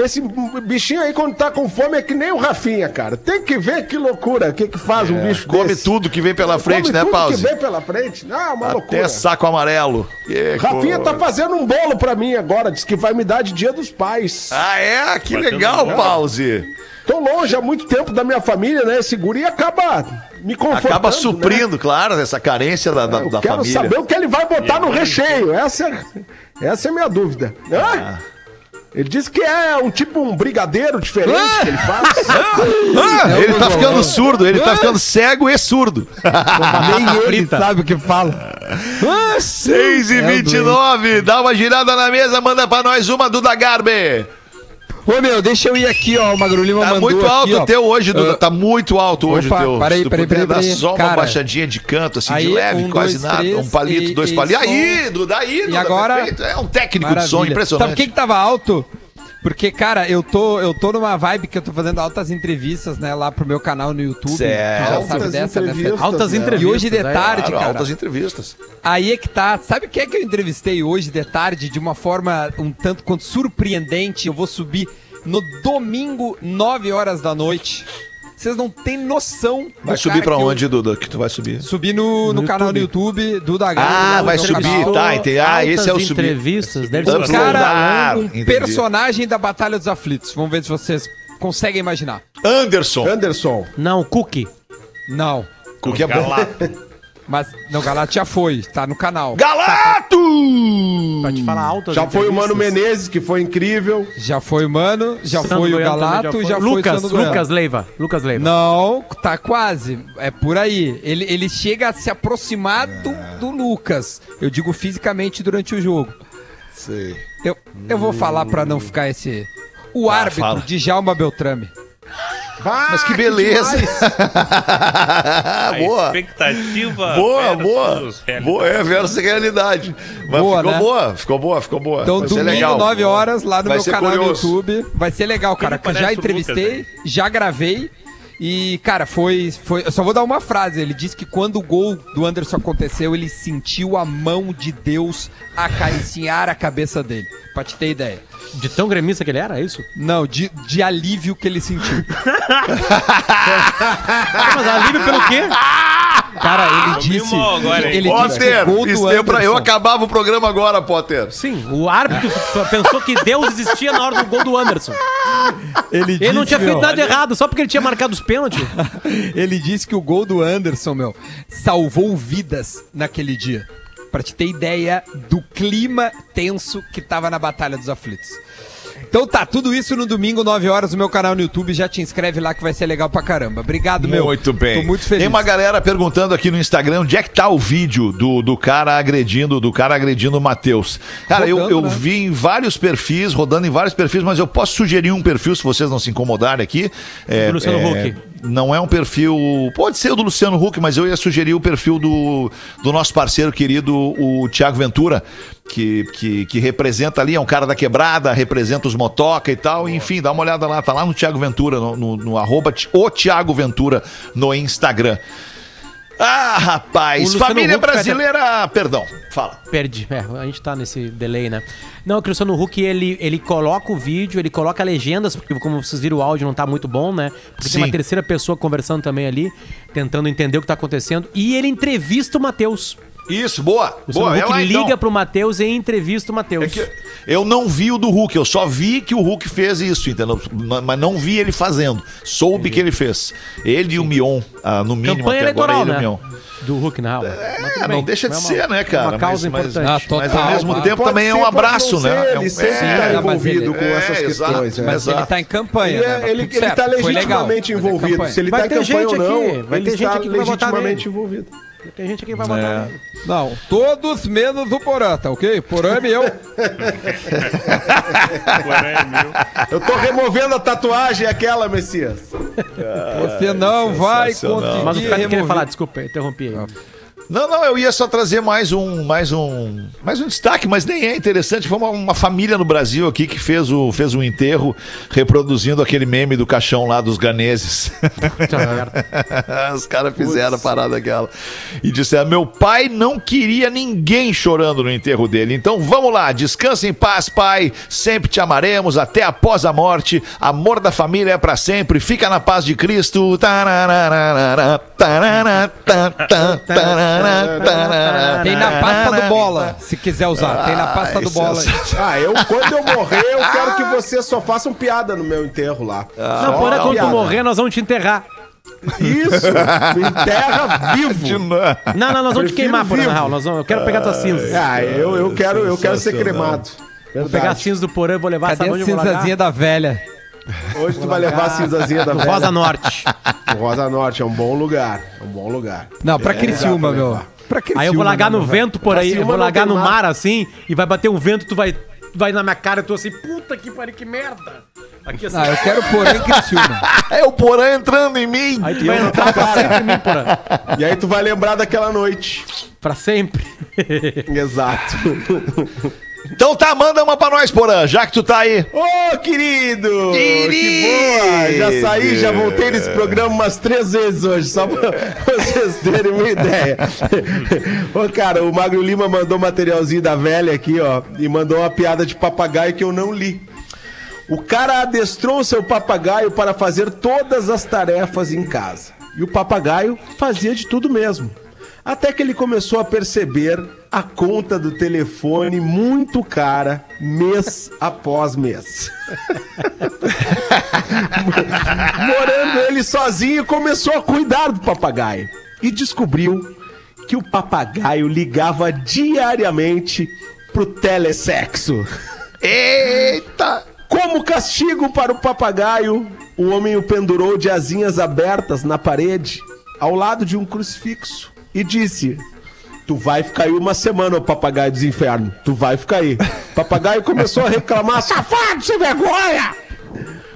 Esse bichinho aí, quando tá com fome, é que nem o Rafinha, cara. Tem que ver que loucura, o que que faz um bicho É, Come desse. tudo que vem pela frente, Come né, tudo Pause? que vem pela frente. Não, é uma Até loucura. saco amarelo. Que Rafinha tá coisa. fazendo um bolo pra mim agora, diz que vai me dar de dia dos pais. Ah, é? Que Batendo legal, bola. Pause. Tô longe há muito tempo da minha família, né? Esse guri acaba me confortando. Acaba né? suprindo, claro, essa carência da, da, Eu da quero família. saber o que ele vai botar no recheio. Essa, é- essa é a minha dúvida. Hã? Ah. Ele disse que é um tipo um brigadeiro diferente que ele faz. Ah, ele tá ficando surdo, ele tá ficando cego e surdo. Nem ele sabe o que fala. 6 e É o 29, dá uma girada na mesa, manda pra nós uma Duda Garbi. Ô, meu, deixa eu ir aqui, ó. O Magro Lima Tá mandou muito alto aqui, o teu hoje, Duda. Ah, Tá muito alto hoje opa, o teu. peraí, peraí, peraí, peraí. só uma Cara, baixadinha de canto, assim, de aí, leve, um, quase dois, nada. três, um palito, e- dois e palitos. Aí, Duda, aí, Duda. agora- perfeito. É um técnico de som Maravilha. impressionante. Sabe o que que tava alto? Porque, cara, eu tô, eu tô numa vibe que eu tô fazendo altas entrevistas, né, lá pro meu canal no YouTube. Certo. Tu já Altas sabe dessa, né, Fê? entrevistas, Altas né? entrevistas. E hoje de aí, tarde, Claro, cara. altas entrevistas. Aí é que tá. Sabe quem é que eu entrevistei hoje de tarde de uma forma um tanto quanto surpreendente? Eu vou subir no domingo, 9 horas da noite. Vocês não têm noção. do Vai subir pra que eu- onde, Duda? Que tu vai subir? Subir no, no, No canal do YouTube. Do Dagal. Ah, vai subir, canal. tá, entendi. Ah, esse é o subir. entrevistas, deve O ser Upload. cara, um Entendi. personagem da Batalha dos Aflitos. Vamos ver se vocês conseguem imaginar. Anderson. Anderson. Não, Cookie. Não. Que é bom. Mas, não, Galato já foi, tá no canal. Galato! Pra te falar altas Já foi o Mano. Menezes, que foi incrível. Já foi o Mano, já Sandro foi o também Galato, já foi, Lucas, o Sandro Goiano. Lucas Leiva. Lucas Leiva. Não, tá quase. É por aí. Ele, ele chega a se aproximar do, do Lucas. Eu digo fisicamente durante o jogo. Sei. Eu, eu vou falar pra não ficar esse. O árbitro, fala. Djalma Beltrame. Mas que beleza. A boa. expectativa. Boa, boa. Boa, é versus realidade. Mas Boa, ficou né? boa, ficou boa, ficou boa. Então, Vai domingo, legal. 9 horas, lá no Vai meu canal curioso. no YouTube. Vai ser legal, cara. Que já entrevistei, Lucas, já gravei. E, cara, foi, foi. Eu só vou dar uma frase. Ele disse que quando o gol do Anderson aconteceu, ele sentiu a mão de Deus acariciar a cabeça dele. Pra te ter ideia. De tão gremista que ele era, é isso? Não, de, de alívio que ele sentiu. Mas alívio pelo quê? Cara, ele disse. agora, hein? ele disse que Potter, o gol do isso deu pra... eu Anderson- acabava o programa agora, Potter. Sim, o árbitro só pensou que Deus existia na hora do gol do Anderson. Ele, Ele não disse, tinha feito meu, nada errado, só porque ele tinha marcado os pênaltis. Ele disse que o gol do Anderson, meu, salvou vidas naquele dia. Pra te ter ideia do clima tenso que tava na Batalha dos Aflitos. Então tá, tudo isso no domingo, 9 horas, no meu canal no YouTube. Já te inscreve lá que vai ser legal pra caramba. Obrigado, meu. Muito bem. Tô muito feliz. Tem uma galera perguntando aqui no Instagram onde é que tá o vídeo do, do cara agredindo, do cara agredindo o Matheus. Cara, eu, Rodando, eu né? vi em vários perfis, rodando em vários perfis, mas eu posso sugerir um perfil, se vocês não se incomodarem aqui. É, Luciano é, Huck. Não é um perfil. Pode ser o do Luciano Huck, mas eu ia sugerir o perfil do, do nosso parceiro querido, o Thiago Ventura, que, que, que representa ali, é um cara da quebrada, representa os motoca e tal. Enfim, dá uma olhada lá, tá lá no Thiago Ventura, no, no, no arroba o Thiago Ventura no Instagram. Ah, O rapaz, Luciano família Huck vai brasileira. Perdão, fala. Perdi. É, a gente tá nesse delay, né? Não, que o Luciano Huck, ele, ele coloca o vídeo, ele coloca legendas, porque como vocês viram, o áudio não tá muito bom, né? Porque tem Sim. uma terceira pessoa conversando também ali, tentando entender o que tá acontecendo. E ele entrevista o Matheus. Isso, boa. O Luciano boa, Huck é lá, então. liga pro Matheus e entrevista o Matheus. É eu não vi o do Hulk, eu só vi que o Hulk fez isso, entendeu? Ma- Mas não vi ele fazendo. Soube que ele fez. Ele e o Mion, ah, no mínimo Campanha até agora, eleitoral, ele e o né? Mion. Do Hulk, na. Mas tudo É, não deixa de é uma- ser, né, cara? Uma causa mas, mas, importante. Ah, total, mas ao mesmo mas tempo Pode também é um abraço, né? É um- Ele sempre é, tá mas envolvido ele- com essas é, questões, né? Mas ele tá em campanha, Ele, né? é- Tá tá legal, legitimamente mas é envolvido. Se ele Vai tá em campanha ou não, ele ter gente está legitimamente envolvido. Tem gente que vai votar nele. Não, todos menos o Porã, tá ok? Porã é meu. Agora é meu. Eu tô removendo a tatuagem aquela, Messias. Você não vai sensacional. conseguir Mas o Fred queria remover. falar, desculpa, interrompi aí. Não, não, eu ia só trazer mais um, mais um, mais um destaque, mas nem é interessante. Foi uma, uma família no Brasil aqui que fez o, fez um enterro reproduzindo aquele meme do caixão lá dos ganeses. Os caras fizeram a parada aquela. E disseram: Meu pai não queria ninguém chorando no enterro dele. Então vamos lá, descansa em paz, pai. Sempre te amaremos até após a morte. Amor da família é pra sempre. Fica na paz de Cristo. Tararara, tararara, tá, tá, tararara, tararara. Tem na pasta do bola, se quiser usar. Tem na pasta do bola. sensacional. Ah, eu, quando eu morrer, eu quero que vocês só façam piada no meu enterro lá. Não, Só porra, quando tu morrer, nós vamos te enterrar. Isso, enterra vivo. Não, não, nós vamos te queimar, na vivo. real. Nós vamos, eu quero pegar tuas cinzas. Ah, eu, eu, quero, eu quero ser cremado. Vou pegar as cinzas do porã e vou levar, Cadê a cinzazinha da velha? Hoje tu vai levar a cinzazinha da velha. Rosa Norte. O Rosa Norte é um bom lugar. É um bom lugar. Não, pra É, Criciúma, meu. Pra Criciúma, Aí eu vou largar né, no meu vento por aí, eu vou largar no mar. assim, e vai bater um vento, tu vai, vai na minha cara, eu tô assim, puta que pariu, que merda. Aqui assim. Ah, eu quero porém em Criciúma. É o Porã entrando em mim. Aí tu vai entrar pra sempre em mim, porã. E aí tu vai lembrar daquela noite. Pra sempre. Exato. Então tá, manda uma pra nós, Porã, já que tu tá aí. Ô, querido! Que boa! Já saí, já voltei nesse programa umas três vezes hoje, só pra vocês terem uma ideia. Ô, cara, o Magro Lima mandou materialzinho da velha aqui, ó, e mandou uma piada de papagaio que eu não li. O cara adestrou seu papagaio para fazer todas as tarefas em casa. E o papagaio fazia de tudo mesmo. Até que ele começou a perceber a conta do telefone muito cara, mês após mês. Morando ele sozinho, começou a cuidar do papagaio. E descobriu que o papagaio ligava diariamente pro telesexo. Eita! Como castigo para o papagaio, o homem o pendurou de asinhas abertas na parede, ao lado de um crucifixo, e disse: Tu vai ficar aí uma semana, ô papagaio dos infernos. Tu vai ficar aí. O papagaio começou a reclamar: Safado, sem vergonha!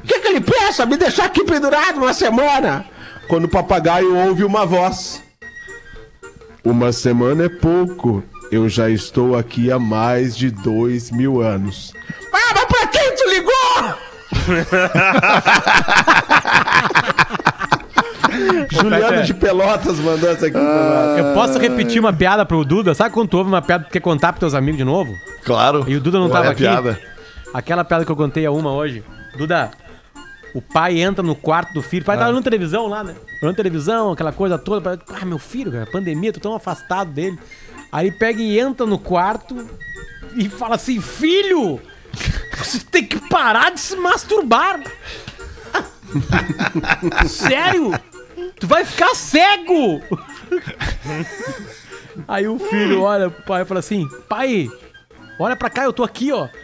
O que, que ele pensa? Me deixar aqui pendurado uma semana? Quando o papagaio ouve uma voz: Uma semana é pouco. Eu já estou aqui há mais de dois mil anos. Ah, mas pra quem tu ligou? Juliano de Pelotas mandou essa aqui nós. Eu posso repetir uma piada pro Duda? Sabe quando tu ouve uma piada que quer contar pros teus amigos de novo? Claro. E o Duda não Qual é tava a aqui? piada? Aquela piada que eu contei a uma hoje. Duda, o pai entra no quarto do filho. O pai tava olhando televisão lá, né? Olhando televisão, aquela coisa toda. Ah, meu filho, cara, pandemia, tô tão afastado dele. Aí pega e entra no quarto e fala assim: Filho, você tem que parar de se masturbar. Sério? Tu vai ficar cego! Aí o filho olha pro pai e fala assim: Pai, olha pra cá, eu tô aqui, ó.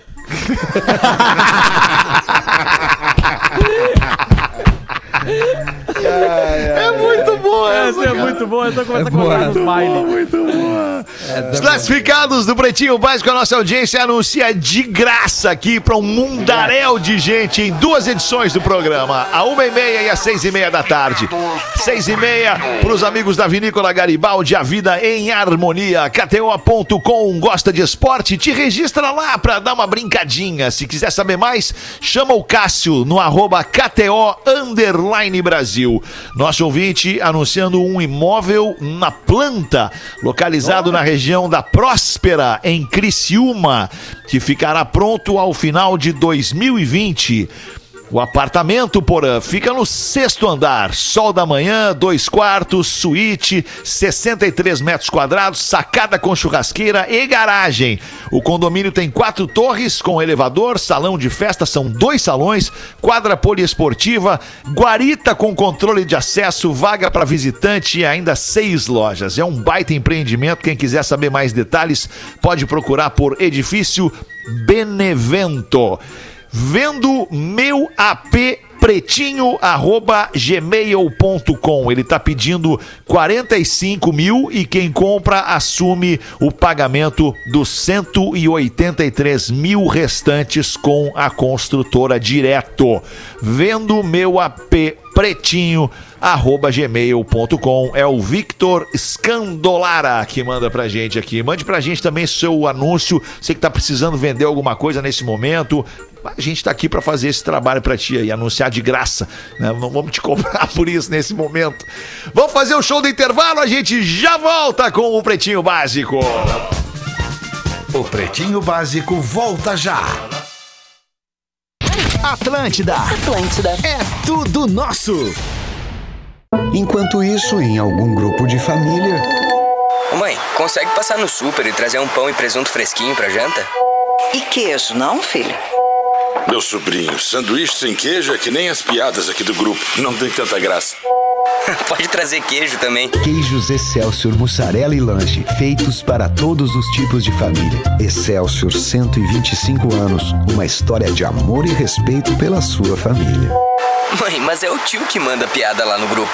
É muito boa Essa é muito boa, essa começa a contar nos bailes. Muito boa. Os classificados do Pretinho Básico, a nossa audiência anuncia de graça aqui para um mundaréu de gente em duas edições do programa, a uma e meia e às seis e meia da tarde. Seis e meia para os amigos da Vinícola Garibaldi, a vida em harmonia. KTO.com, gosta de esporte? Te registra lá para dar uma brincadinha. Se quiser saber mais, chama o Cássio no arroba KTO Underline Brasil. Nosso ouvinte anunciando um imóvel na planta, localizado na região da Próspera, em Criciúma, que ficará pronto ao final de 2020. O apartamento, porã, fica no sexto andar. Sol da manhã, dois quartos, suíte, 63 metros quadrados, sacada com churrasqueira e garagem. O condomínio tem quatro torres com elevador, salão de festa, são dois salões, quadra poliesportiva, guarita com controle de acesso, vaga para visitante e ainda seis lojas. É um baita empreendimento. Quem quiser saber mais detalhes, pode procurar por Edifício Benevento. Vendo meu AP pretinho arroba gmail.com ele tá pedindo 45 mil e quem compra assume o pagamento dos 183 mil restantes com a construtora direto. Vendo meu AP pretinho arroba gmail.com é o Victor Scandolara que manda pra gente aqui mande pra gente também seu anúncio você que tá precisando vender alguma coisa nesse momento a gente tá aqui pra fazer esse trabalho pra ti aí, anunciar de graça. Né? Não vamos te cobrar por isso nesse momento. Vamos fazer o show do intervalo, a gente já volta com o Pretinho Básico. O Pretinho Básico volta já. Atlântida. Atlântida. É tudo nosso. Enquanto isso, em algum grupo de família. Ô mãe, consegue passar no super e trazer um pão e presunto fresquinho pra janta? E queijo, não, filho? Meu sobrinho, sanduíche sem queijo é que nem as piadas aqui do grupo. Não tem tanta graça. Pode trazer queijo também. Queijos Excelsior Mussarela e Lanche, feitos para todos os tipos de família. Excelsior 125 anos, uma história de amor e respeito pela sua família. Mãe, mas é o tio que manda piada lá no grupo.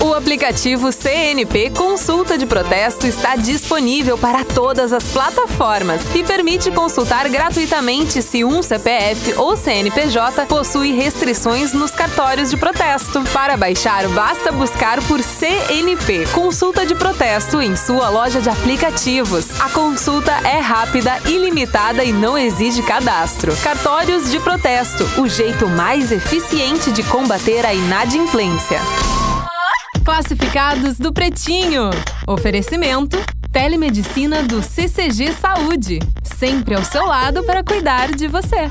O aplicativo CNP Consulta de Protesto está disponível para todas as plataformas e permite consultar gratuitamente se um CPF ou CNPJ possui restrições nos cartórios de protesto. Para baixar, basta buscar por CNP Consulta de Protesto em sua loja de aplicativos. A consulta é rápida, ilimitada e não exige cadastro. Cartórios de protesto, o jeito mais eficiente de combater a inadimplência. Classificados do Pretinho. Oferecimento: Telemedicina do CCG Saúde. Sempre ao seu lado para cuidar de você.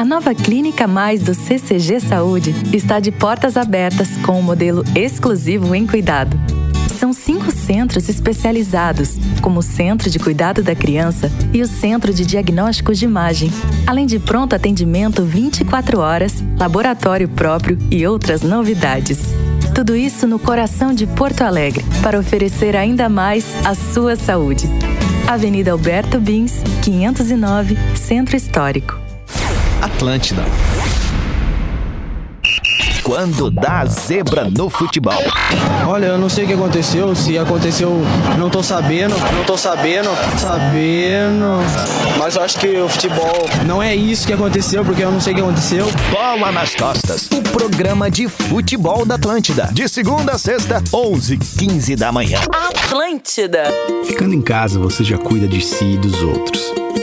A nova Clínica Mais do CCG Saúde está de portas abertas com um modelo exclusivo em cuidado. São cinco centros especializados, como o Centro de Cuidado da Criança e o Centro de Diagnósticos de Imagem, além de pronto atendimento 24 horas, laboratório próprio e outras novidades. Tudo isso no coração de Porto Alegre, para oferecer ainda mais a sua saúde. Avenida Alberto Bins, 509, Centro Histórico. Atlântida. Quando dá zebra no futebol. Olha, eu não sei o que aconteceu, se aconteceu, não tô sabendo, não tô sabendo, sabendo. Mas eu acho que o futebol não é isso que aconteceu, porque eu não sei o que aconteceu. Bola nas costas. O programa de futebol da Atlântida. De segunda a sexta, 11 15 da manhã. Atlântida. Ficando em casa, você já cuida de si e dos outros.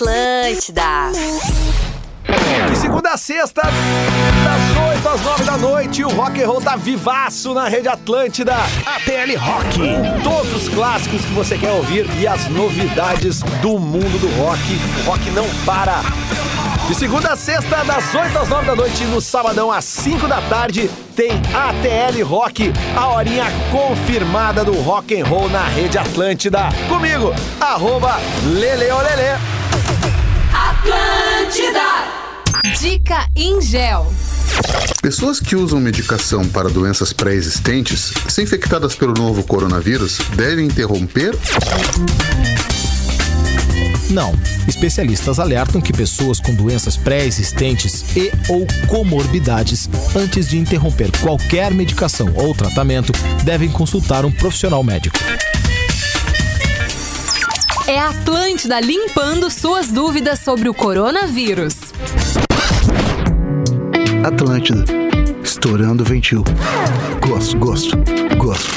Atlântida. De segunda a sexta, das 8 às 9 da noite, o rock and roll tá vivaço na Rede Atlântida. ATL Rock. Todos os clássicos que você quer ouvir e as novidades do mundo do rock. O rock não para. De segunda a sexta, das 8 às 9 da noite, no sabadão às 5 da tarde, tem ATL Rock, a horinha confirmada do rock and roll na Rede Atlântida. Comigo, arroba Leleolele. Atlântida. Dica Ingel. Pessoas que usam medicação para doenças pré-existentes, se infectadas pelo novo coronavírus, devem interromper? Não. Especialistas alertam que pessoas com doenças pré-existentes e ou comorbidades, antes de interromper qualquer medicação ou tratamento, devem consultar um profissional médico. É a Atlântida limpando suas dúvidas sobre o coronavírus. Atlântida. Estourando o ventil. Gosto, gosto, gosto.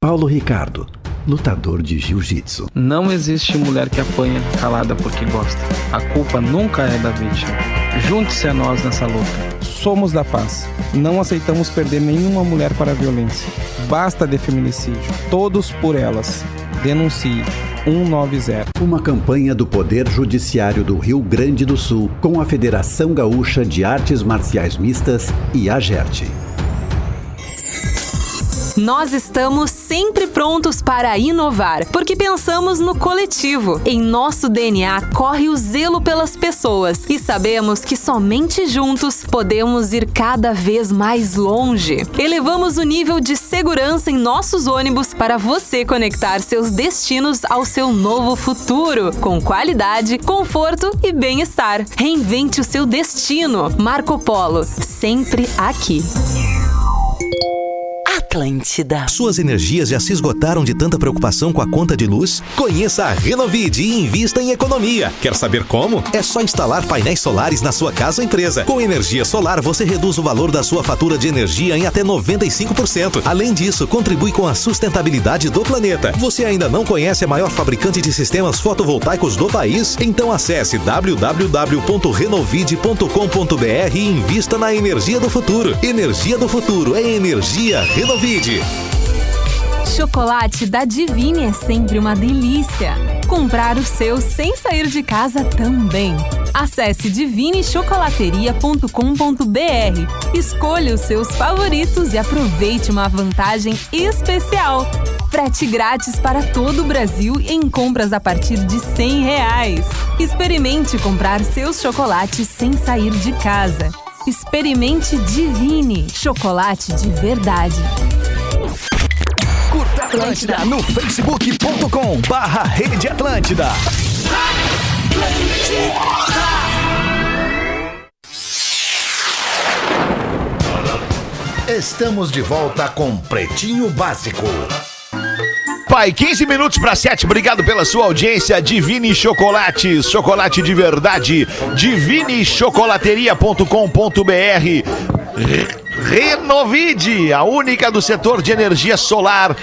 Paulo Ricardo, lutador de jiu-jitsu. Não existe mulher que apanha calada porque gosta. A culpa nunca é da vítima. Junte-se a nós nessa luta. Somos da paz. Não aceitamos perder nenhuma mulher para a violência. Basta de feminicídio. Todos por elas. Denuncie. 190. Uma campanha do Poder Judiciário do Rio Grande do Sul com a Federação Gaúcha de Artes Marciais Mistas e a GERT. Nós estamos sempre prontos para inovar, porque pensamos no coletivo. Em nosso DNA corre o zelo pelas pessoas e sabemos que somente juntos podemos ir cada vez mais longe. Elevamos o nível de segurança em nossos ônibus para você conectar seus destinos ao seu novo futuro, com qualidade, conforto e bem-estar. Reinvente o seu destino. Marco Polo, sempre aqui. Atlântida. Suas energias já se esgotaram de tanta preocupação com a conta de luz? Conheça a Renovide e invista em economia. Quer saber como? É só instalar painéis solares na sua casa ou empresa. Com energia solar, você reduz o valor da sua fatura de energia em até 95%. Além disso, contribui com a sustentabilidade do planeta. Você ainda não conhece a maior fabricante de sistemas fotovoltaicos do país? Então acesse www.renovide.com.br e invista na energia do futuro. Energia do futuro é energia Renovide. Chocolate da Divine é sempre uma delícia. Comprar o seu sem sair de casa também. Acesse divinechocolateria.com.br. Escolha os seus favoritos e aproveite uma vantagem especial. Frete grátis para todo o Brasil em compras a partir de 100 reais. Experimente comprar seus chocolates sem sair de casa. Experimente Divine, chocolate de verdade. Curta Atlântida no facebook.com barra Rede Atlântida. Estamos de volta com Pretinho Básico. Pai, 15 minutos para 7. Obrigado pela sua audiência. Divine Chocolates, chocolate de verdade. Divinechocolateria.com.br. Re- Renovide, a única do setor de energia solar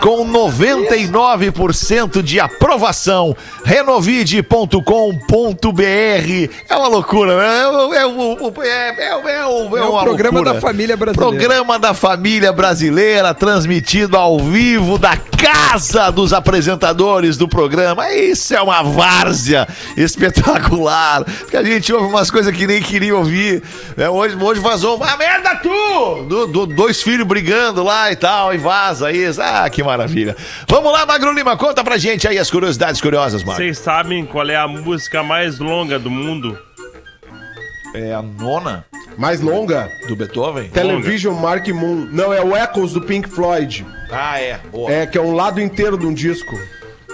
com 99% de aprovação. Renovide.com.br. É uma loucura, né? É, o- é, é, é, é, é, É programa loucura. da família brasileira. Programa da família brasileira, transmitido ao vivo da casa dos apresentadores do programa. Isso é uma várzea espetacular. Porque a gente ouve umas coisas que nem queria ouvir. né? Hoje, hoje vazou uma merda tu! Do, do- dois filhos brigando lá e tal, e vaza isso. Ah, que maravilha. Vamos lá, Magro Lima, conta pra gente aí as curiosidades curiosas, Magro. Vocês sabem qual é a música mais longa do mundo? É a nona? Mais longa? Do Beethoven? Television Mark Moon. Não, é o Echoes do Pink Floyd. Ah, é. Boa. É, que é um lado inteiro de um disco.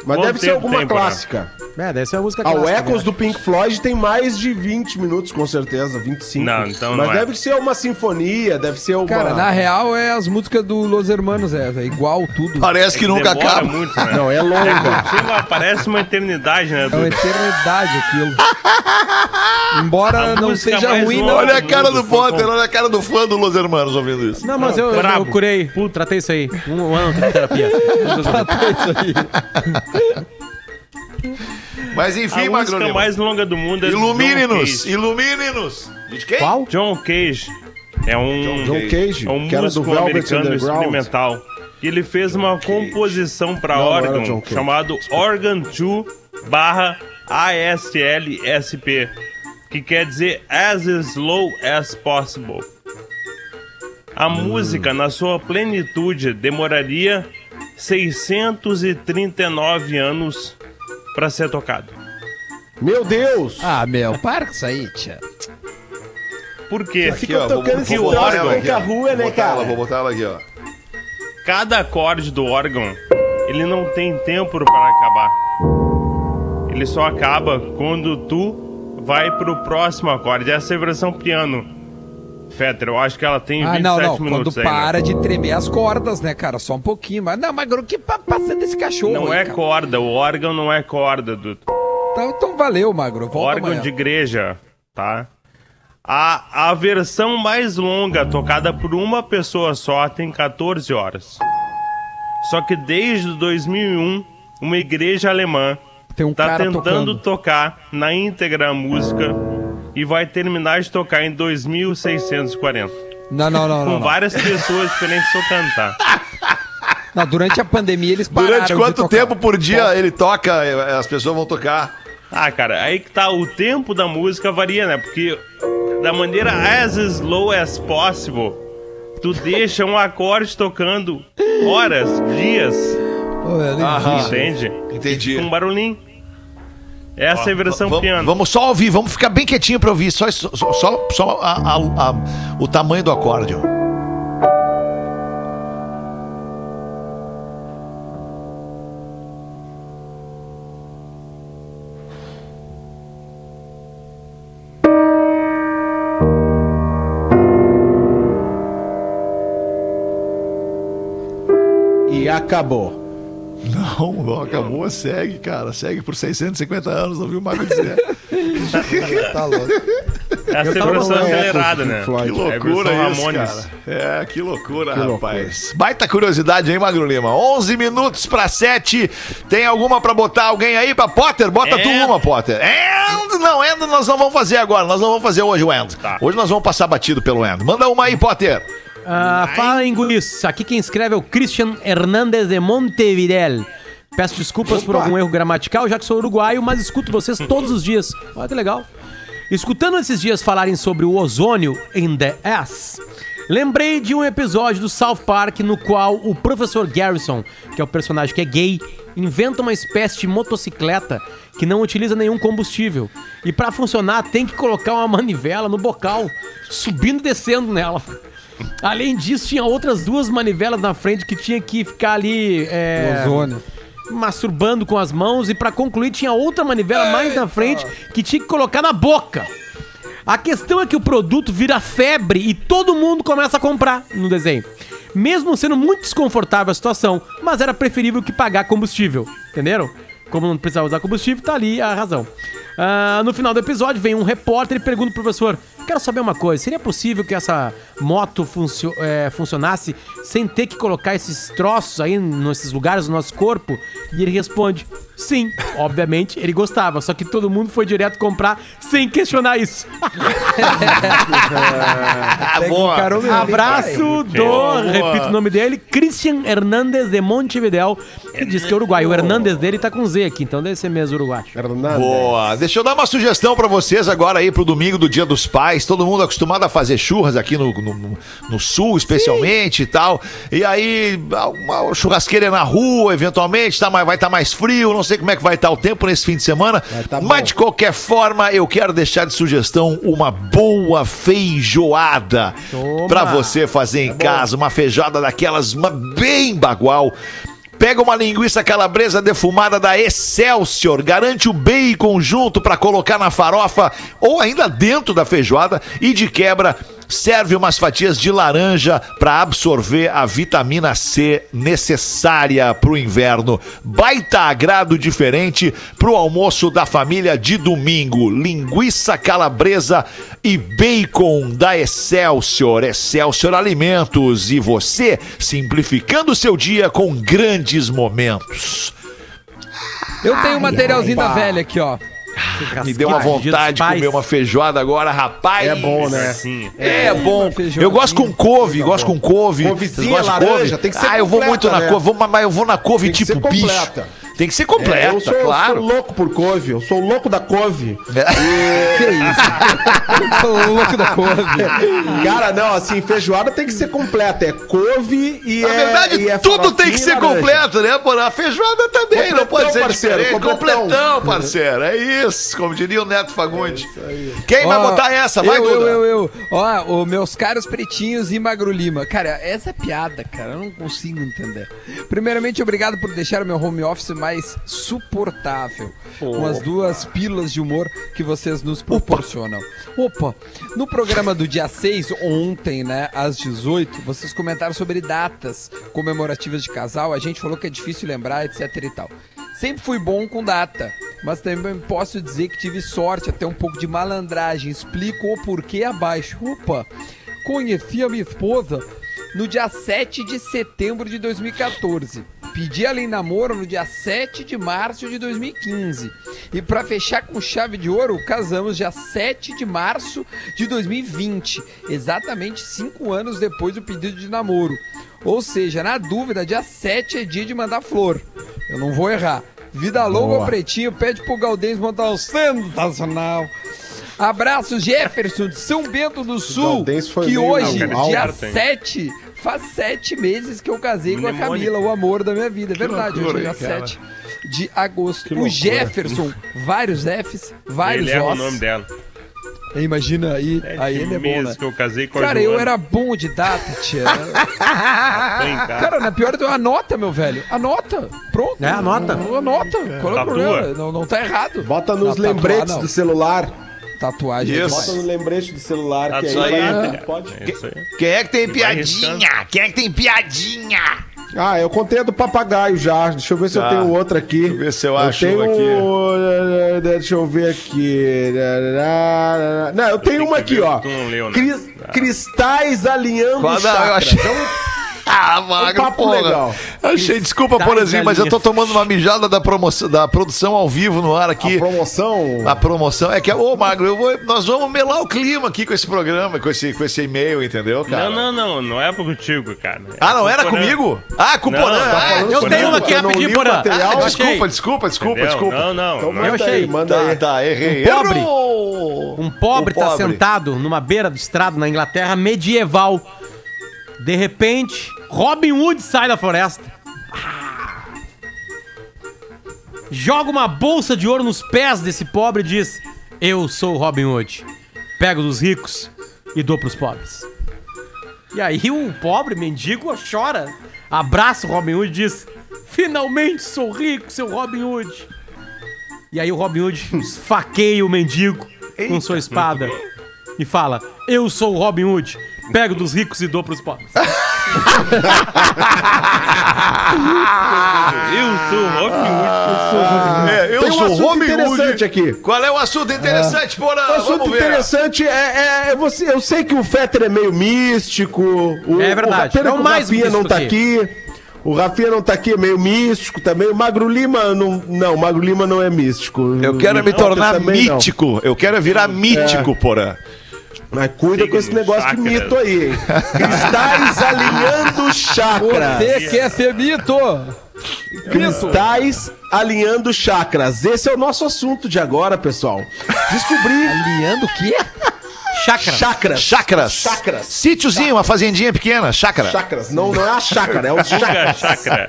Mas Quanto deve ser tempo alguma tem, Porã? clássica. É, deve ser a música Ah, o clássica, Echoes né? do Pink Floyd tem mais de 20 minutos, com certeza, 25. Não, então Mas não é. deve ser uma sinfonia, deve ser uma... Cara, na real é as músicas do Los Hermanos, é, é igual tudo. Parece que nunca Demora acaba. muito, né? Não, é longa. É, parece uma eternidade, né? É uma eternidade aquilo. Embora A não seja ruim, não. Olha a cara do Potter, olha a cara do fã do Los Hermanos ouvindo isso. Não, mas eu, eu, curei. Tratei isso aí. Um, um ano de terapia. Tratei isso aí. Mas enfim, a Magro música Lima. mais longa do mundo é Ilumine-nos, ilumine-nos. De quem? Qual? John Cage. É um, John Cage, é um que era do músico Velvet americano Underground. experimental. E ele fez uma composição para Não, não era órgão John Cage. chamado Organ 2 barra ASLSP, que quer dizer As Slow as Possible. A música, na sua plenitude, demoraria 639 anos para ser tocada. Meu Deus! Ah, meu, para com isso aí, tia. Por quê? Você fica tocando esse troço órgão, com a rua, né, botar ela, cara? vou botar ela aqui, ó. cada acorde do órgão, ele não tem tempo para acabar. Ele só acaba quando tu vai pro próximo acorde. Essa é a versão piano. Fetter, eu acho que ela tem 27 Ah, não, não. Quando minutos ainda. para de tremer as cordas, né, cara? Só um pouquinho. Mas não, mas que pa- passa desse cachorro Não aí, é cara. corda, o órgão não é corda, Dudu. Então, então valeu, Magro. Volta órgão amanhã. de igreja, tá? A, a versão mais longa, tocada por uma pessoa só, tem 14 horas. Só que desde 2001, uma igreja alemã um tá tentando tocando. tocar na íntegra a música e vai terminar de tocar em 2640. Não, não, não, Com não. não. várias pessoas diferentes tocando, tá? Não, durante a pandemia eles pararam Durante de quanto tocar. tempo por dia ele toca, eh, as pessoas vão tocar? Ah, cara, aí que tá, o tempo da música varia, né? Porque da maneira as slow as possible, tu deixa um acorde tocando horas, dias, Pô, eu nem Aham. vi. entende? Entendi. Com um barulhinho. Essa é a versão Vamos- piano. Vamos só ouvir, vamos ficar bem quietinho pra ouvir, só, só, só, só a- a- a- o tamanho do acorde. ó. E acabou. Não, não acabou, segue, cara. Segue por 650 anos, não viu o Mago dizer. Tá louco. Essa é a versão é, acelerada, né? Que É loucura versão isso, Ramones. cara. É, que loucura, Que rapaz. Baita curiosidade, hein, Magro Lima? 11 minutos pra 7. Tem alguma pra botar alguém aí pra Potter? Bota É. tu uma, Potter. End, não, End nós não vamos fazer agora. Nós não vamos fazer hoje o End. Tá. Hoje nós vamos passar batido pelo End. Manda uma aí, Potter. Ah, fala em guris. Aqui quem escreve é o Christian Hernandez de Montevidel. Peço desculpas por algum erro gramatical, já que sou uruguaio, mas escuto vocês todos os dias. Olha que legal. Escutando esses dias falarem sobre o ozônio in the ass, lembrei de um episódio do South Park no qual o professor Garrison, que é o personagem que é gay, inventa uma espécie de motocicleta que não utiliza nenhum combustível. E pra funcionar, tem que colocar uma manivela no bocal, subindo e descendo nela. Além disso, tinha outras duas manivelas na frente que tinha que ficar ali. É, Ozônio. masturbando com as mãos. E pra concluir, tinha outra manivela mais na frente que tinha que colocar na boca. A questão é que o produto vira febre e todo mundo começa a comprar no desenho. Mesmo sendo muito desconfortável a situação, mas era preferível que pagar combustível. Entenderam? Como não precisava usar combustível, tá ali a razão. Ah, no final do episódio, vem um repórter e pergunta pro professor: Quero saber uma coisa, seria possível que essa moto funcio- é, funcionasse sem ter que colocar esses troços aí nesses lugares do nosso corpo? E ele responde: Sim, obviamente ele gostava, só que todo mundo foi direto comprar sem questionar isso. boa. Abraço do, Boa. repito o nome dele, Christian Hernandes de Montevideo, que diz que é uruguai. O Hernandes dele tá com Z aqui, então deve ser mesmo uruguai. Boa. Deixa eu dar uma sugestão pra vocês agora aí pro domingo do Dia dos Pais. Todo mundo acostumado a fazer churras aqui no, no, no- sul, especialmente e tal. E aí, uma churrasqueira na rua, eventualmente, tá, mais- vai estar mais frio. Não sei como é que vai estar o tempo nesse fim de semana. Mas de qualquer forma, eu quero deixar de sugestão uma boa feijoada pra você fazer em casa. Uma feijoada daquelas, uma bem bagual. Pega uma linguiça calabresa defumada da Excelsior, garante o bacon junto para colocar na farofa ou ainda dentro da feijoada e de quebra serve umas fatias de laranja para absorver a vitamina C necessária para o inverno. Baita agrado diferente para o almoço da família de domingo. Linguiça calabresa e bacon da Excelsior. Excelsior Alimentos e você simplificando o seu dia com grandes momentos. Eu tenho um materialzinho da velha aqui, ó. Me deu uma vontade de comer uma feijoada agora, rapaz. É bom, né? Sim. É, bom. Eu gosto com couve, gosto com couve. Couvezinha, laranja, tem que ser Ah, eu vou muito na né? couve, vou- mas eu vou na couve Tem tipo bicho. Tem que ser completa, É, eu sou, claro. Eu sou louco por couve, eu sou louco da couve. É. Que isso? sou louco da couve. Cara, não, assim, feijoada tem que ser completa. É couve e Na é. verdade, e é tudo tem que e ser completo, né? Pô, a feijoada também não Completão, pode ser parceiro, diferente. completão. Completão, parceiro. É isso, como diria o Neto Fagundes. Quem vai Ó, botar essa? Vai, eu, Duda. eu, eu, eu. Ó, os meus caros pretinhos e Magro Lima. Cara, essa é piada, cara. Eu não consigo entender. Primeiramente, obrigado por deixar o meu home office mais suportável. Com as duas pílulas de humor que vocês nos proporcionam. Opa! No programa do dia 6, ontem, né, às 18, vocês comentaram sobre datas comemorativas de casal. A gente falou que é difícil lembrar, etc e tal. Sempre fui bom com data, mas também posso dizer que tive sorte, até um pouco de malandragem. Explico o porquê abaixo. Opa! Conheci a minha esposa no dia 7 de setembro de 2014. Pedi ela em namoro no dia 7 de março de 2015. E para fechar com chave de ouro, casamos dia 7 de março de 2020. Exatamente cinco anos depois do pedido de namoro. Ou seja, na dúvida, dia 7 é dia de mandar flor. Eu não vou errar. Vida longa Boa. ao pretinho, pede pro Galdês mandar um sensacional. Abraço, Jefferson de São Bento do Sul, Galdês foi que hoje, mal, dia certo, hein? 7, faz sete meses que eu casei com a. Camila, o amor da minha vida. É verdade, loucura, hoje é dia cara? 7 de agosto. O. Jefferson, vários Fs, vários Ele é o Os. nome dela. Imagina aí, É aí ele é bom, né? que eu casei com a Cara, eu era bom de data, tia. Casa. Cara, na pior, tu anota, meu velho. Anota. Pronto. É, anota. Anota. Qual é o problema? Não, não tá errado. Bota nos Não, lembretes tatuar, não. do celular. Tatuagem. é Isso. Bota no lembrete do celular, Tá que aí aí, pode. É isso aí. Quem é que tem piadinha? Quem é que tem piadinha? Ah, eu contei a do papagaio já. Deixa eu ver se Tá. eu tenho outra aqui. Deixa eu ver se eu acho tenho... um Deixa eu ver aqui. Não, eu tenho tenho uma que aqui, ó. que tu não leu, né? Cris- Ah. Cristais alinhando Qual- eu chakras. achei- Então, Ah, magro, papo porra. legal. Achei, desculpa, Porazinho, mas eu tô tomando uma mijada da, promoção, da produção ao vivo no ar aqui. a promoção... A promoção é que, ô Magro, eu vou, nós vamos melar o clima aqui com esse programa, com esse, com esse e-mail, entendeu, cara? Não, não, não. Não é contigo, cara. É Ah, não era com o Porã. comigo? Ah, com o Porã. tá Ah, falando Eu com o tenho Porã. uma aqui eu rapidinho, o Porã. material. Ah, eu desculpa, desculpa, desculpa, Entendeu? desculpa. Não, não. Então não manda achei. aí, manda Tá, aí. tá, errei. Um pobre. Errou! Um pobre O tá sentado numa beira do estrado na Inglaterra medieval. De repente, Robin Hood sai da floresta. Joga uma bolsa de ouro nos pés desse pobre e diz: Eu sou o Robin Hood. Pego dos ricos e dou pros pobres. E aí o pobre mendigo chora, abraça o Robin Hood e diz: Finalmente sou rico, seu Robin Hood. E aí o Robin Hood esfaqueia o mendigo com sua espada e fala: Eu sou o Robin Hood. Pego dos ricos e dou pros pobres. Eu sou o Robin Hood. É, eu Tem um sou assunto Robin interessante Hood. aqui. Qual é o assunto interessante, Porã? O assunto interessante é, é- é você. Eu sei que o Fetter é meio místico. O, É verdade. O, pena É o mais o Rafinha não tá aqui. aqui. O Rafinha não tá aqui, é meio místico também. O Magro Lima não. Não, o Magro Lima não é místico. Eu quero O me tornar também não. mítico. Eu quero virar mítico, Porã. Mas cuida com esse negócio de chakras. mito aí, hein? Cristais alinhando chakras. Você quer ser mito? Cristais alinhando chakras. Esse é o nosso assunto de agora, pessoal. Descobri. Alinhando o quê? Chácara. Chakras. Chácaras. Chakras. Sítiozinho, uma fazendinha pequena. Chácara. Chakras. Não, não é a chácara, é os Guga chakras. Chakra.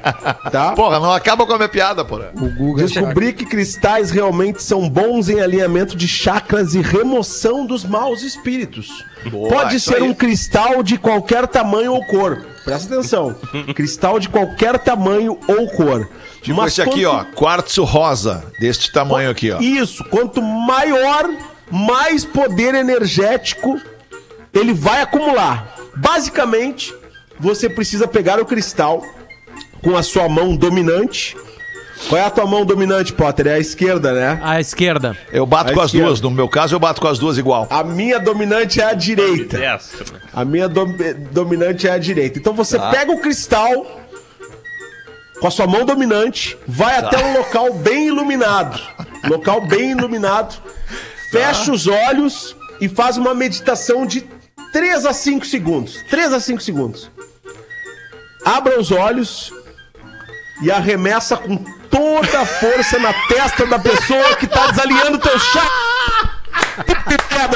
Tá? Porra, não acaba com a minha piada. O Guga Descobri que cristais realmente são bons em alinhamento de chakras e remoção dos maus espíritos. Boa, Pode ser aí. um cristal de qualquer tamanho ou cor. Presta atenção. cristal de qualquer tamanho ou cor. Tipo esse aqui, ó. Quartzo rosa. Deste tamanho aqui, ó. Isso, quanto maior, mais poder energético ele vai acumular. Basicamente, você precisa pegar o cristal com a sua mão dominante. Qual é a tua mão dominante, Potter? É a esquerda, né? À esquerda. Eu bato À com as esquerda. duas. No meu caso, eu bato com as duas igual. A minha dominante é a direita. Destro. A minha dom- dominante é a direita. Então você Tá. pega o cristal com a sua mão dominante, vai Tá. até um local bem iluminado. Local bem iluminado. Fecha os olhos e faz uma meditação de 3 a 5 segundos. 3 a 5 segundos. Abra os olhos e arremessa com toda a força na testa da pessoa que tá desalinhando teu chá.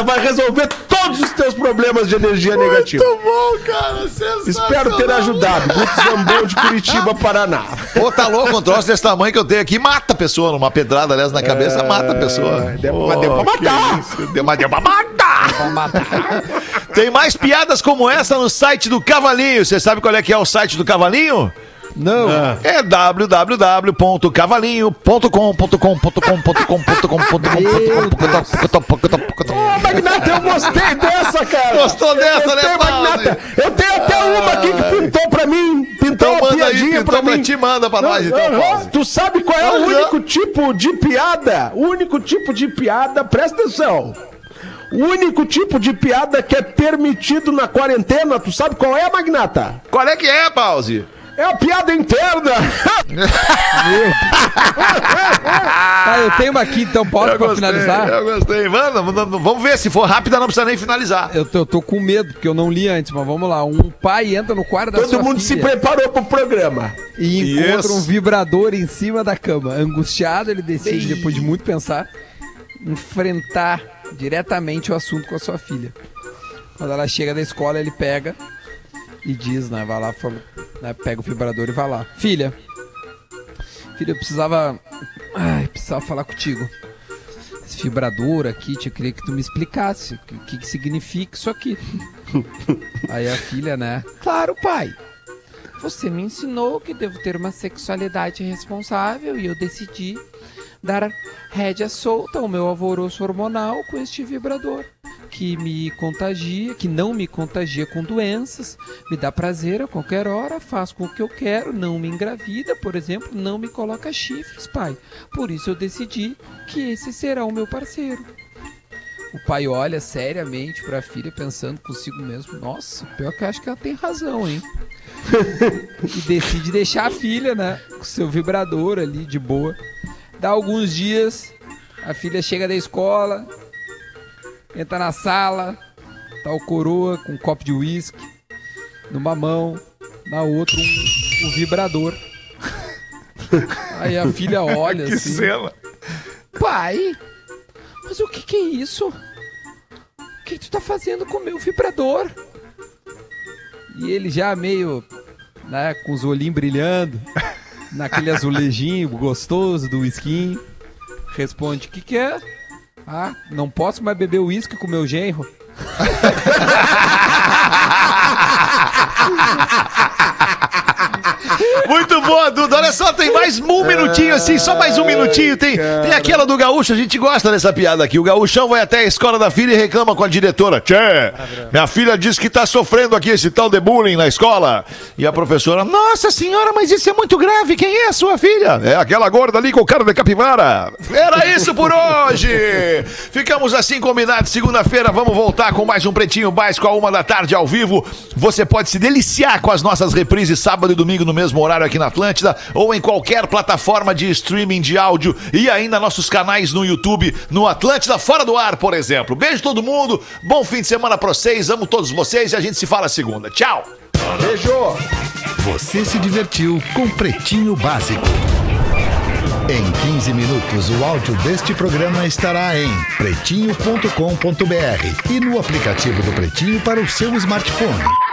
Vai resolver todos os teus problemas de energia negativa. bom, cara. Espero ter ajudado. Guto Zambon de Curitiba, Paraná. Pô, tá louco, um troço desse tamanho que eu tenho aqui mata a pessoa. Numa pedrada, aliás, na cabeça, mata a pessoa. deu- Pô, mas deu pra matar. Deu, mas deu pra matar. Tem mais piadas como essa no site do Cavalinho. Você sabe qual é que é o site do Cavalinho? Não. É www.cavalinho.com.com.com.com.com.com.com.com.com Ô, Magnata, eu gostei dessa, cara. Gostou Eu dessa, gostei, né, Pause? Magnata? Eu tenho até uma aqui que pintou pra mim. Pintou Então uma manda aí, piadinha pintou pra pra mim. ti, manda pra nós, então, Aham. Pause. Tu sabe qual é o É a piada interna. Tá, eu tenho uma aqui, então posso Eu pra gostei, finalizar? Eu gostei. Manda, vamos ver. Se for rápida, não precisa nem finalizar. Eu tô, eu tô com medo, porque eu não li antes, mas vamos lá. Um pai entra no quarto da Todo sua mundo se preparou pro programa. e encontra Isso. um vibrador em cima da cama. Angustiado, ele decide, depois de muito pensar, enfrentar diretamente o assunto com a sua filha. Quando ela chega da escola, ele pega e diz, né? Vai lá, né, pega o vibrador e vai lá. Filha, filha, eu precisava. Ai, precisava falar contigo. Esse vibrador aqui, eu queria que tu me explicasse o que, que significa isso aqui. Aí a filha, né? Claro, pai. Você me ensinou que devo ter uma sexualidade responsável e eu decidi dar rédea solta ao meu alvoroço hormonal com este vibrador que me contagia, que não me contagia com doenças, me dá prazer a qualquer hora, faz com o que eu quero, não me engravida, por exemplo, não me coloca chifres, pai. Por isso eu decidi que esse será o meu parceiro. O pai olha seriamente para a filha, pensando consigo mesmo: Nossa, pior que eu acho que ela tem razão, hein? e decide deixar a filha, né? Com seu vibrador ali, de boa. Dá alguns dias, a filha chega da escola, entra na sala, tá o coroa com um copo de uísque, numa mão, na outra um, um vibrador. Aí a filha olha Que assim. cena. Pai, mas o que que é isso? O que tu tá fazendo com o meu vibrador? E ele já meio, né, com os olhinhos brilhando. naquele azulejinho gostoso do whisky. Responde, o que que é? Ah, não posso mais beber uísque com meu genro. Muito boa, Duda. Olha só, tem mais um minutinho assim, só mais um minutinho. Tem, tem aquela do gaúcho, a gente gosta dessa piada aqui. O gaúchão vai até a escola da filha e reclama com a diretora. Tchê, minha filha diz que tá sofrendo aqui esse tal de bullying na escola. E a professora, nossa senhora, mas isso é muito grave. Quem é a sua filha? É aquela gorda ali com o cara de capivara. Era isso por hoje. Ficamos assim combinados. Segunda-feira vamos voltar com mais um Pretinho Básico a uma da tarde ao vivo. Você pode se deliciar com as nossas reprises sábado e domingo no mesmo horário aqui na Atlântida ou em qualquer plataforma de streaming de áudio e ainda nossos canais no YouTube, no Atlântida Fora do Ar, por exemplo. Beijo todo mundo, bom fim de semana pra vocês, amo todos vocês e a gente se fala segunda. Tchau! Beijo! Você se divertiu com Pretinho Básico. Em 15 minutos, o áudio deste programa estará em pretinho.com.br e no aplicativo do Pretinho para o seu smartphone.